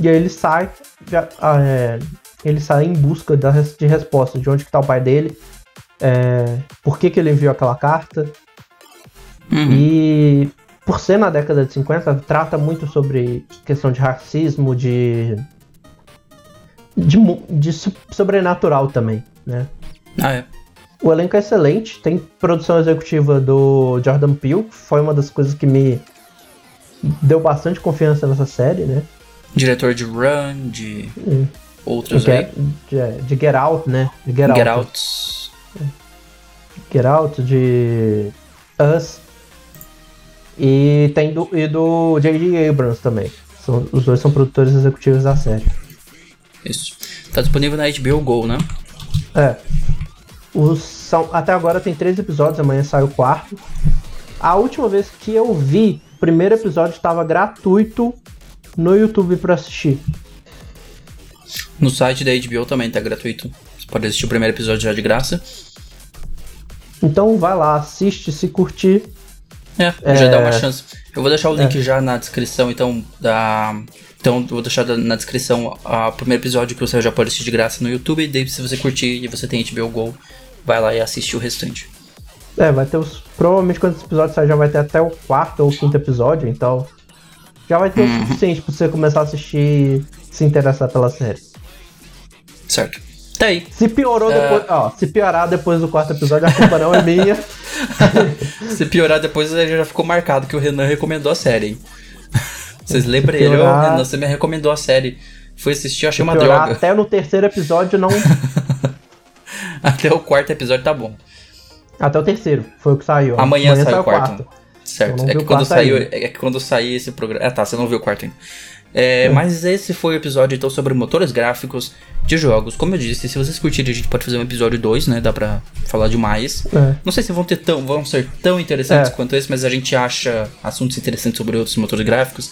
E aí ele sai. já- ah, é, ele sai em busca da, de resposta de onde que tá o pai dele. é, por que, que ele enviou aquela carta. Uhum. E por ser na década de 50, trata muito sobre questão de racismo, de. de, de so- sobrenatural também, né? Ah, é. O elenco é excelente, tem produção executiva do Jordan Peele, que foi uma das coisas que me deu bastante confiança nessa série, né? Diretor de Run, de Hum. outros Que aí. é- de, de Get Out, né? De Get, Get Out. Out. Get Out, de Us. E tem do, e do J.J. Abrams também. São, os dois são produtores executivos da série. Isso. Tá disponível na HBO Go, né? É. Os, são, até agora tem três episódios, amanhã sai o quarto. A última vez que eu vi, o primeiro episódio estava gratuito no YouTube pra assistir. No site da HBO também tá gratuito. Você pode assistir o primeiro episódio já de graça. Então vai lá, assiste, se curtir. É, já dá uma chance. Eu vou deixar o link já na descrição, então, da. Então, eu vou deixar na descrição o primeiro episódio que você já pode assistir de graça no YouTube. E daí, se você curtir e você tem HBO Go, vai lá e assiste o restante. É, vai ter os. Provavelmente quando esse episódio sair já vai ter até o quarto ou quinto episódio, então. Já vai ter o suficiente pra você começar a assistir e se interessar pela série. Certo. Tá aí. Se piorou É. depois. Ó, se piorar depois do quarto episódio, a culpa não é minha. Se piorar depois, já ficou marcado que o Renan recomendou a série, hein? Vocês lembram Se ele? Ô, piorar- Renan, você me recomendou a série. Fui assistir, achei uma Piorar droga. até no terceiro episódio não. Até o quarto episódio tá bom. Até o terceiro, foi o que saiu. Amanhã sai o quarto. Certo. É que, quando saiu, ainda. é que quando sair esse programa. Ah, tá, você não viu o quarto ainda. É, Mas esse foi o episódio então sobre motores gráficos de jogos. Como eu disse, se vocês curtirem, a gente pode fazer um episódio 2, né? Dá pra falar demais. É. Não sei se vão ter tão, vão ser tão interessantes É. quanto esse, mas a gente acha assuntos interessantes sobre outros motores gráficos.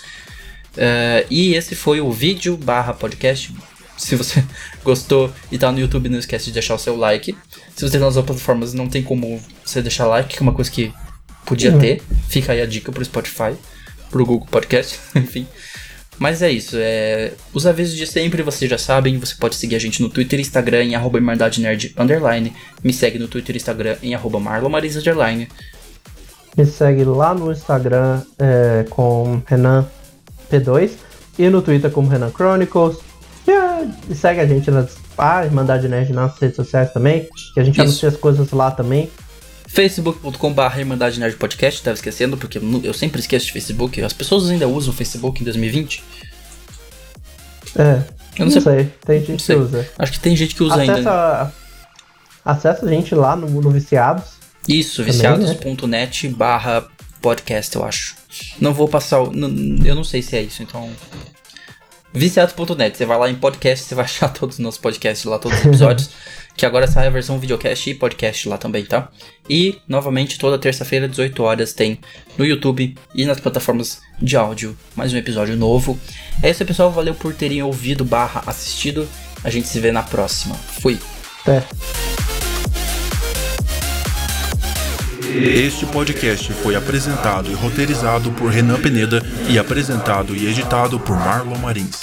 É, e esse foi o vídeo barra podcast. Se você gostou e tá no YouTube, não esquece de deixar o seu like. Se você tá nas outras plataformas, não tem como você deixar like, que é uma coisa que podia Uhum. ter. Fica aí a dica pro Spotify, pro Google Podcast, enfim. Mas é isso, é... os avisos de sempre vocês já sabem, você pode seguir a gente no Twitter e Instagram em arroba Nerd underline, me segue no Twitter e Instagram em arroba Marlon Marisa underline, Me segue lá no Instagram é, com Renan P2 e no Twitter como Renan Chronicles. E, é, e segue a gente nas. Ah, Irmandade Nerd nas redes sociais também, que a gente Isso. anuncia as coisas lá também. facebook.com.br Irmandade Nerd Podcast, tava esquecendo, porque eu sempre esqueço de Facebook, as pessoas ainda usam o Facebook em 2020, É, Eu não não sei- sei, tem gente não que sei. usa. acho que tem gente que usa ainda. Acessa, acessa a gente lá no, no Viciados. Isso, viciados.net barra podcast, eu acho. Não vou passar o. Eu não sei se é isso, então. Viciados.net, você vai lá em podcast, você vai achar todos os nossos podcasts lá, todos os episódios. que agora sai a versão videocast e podcast lá também, tá? E, novamente, toda terça-feira, 18 horas, tem no YouTube e nas plataformas de áudio mais um episódio novo. É isso, pessoal. Valeu por terem ouvido barra assistido. A gente se vê na próxima. Fui. Até. Este podcast foi apresentado e roteirizado por Renan Peneda e apresentado e editado por Marlon Marins.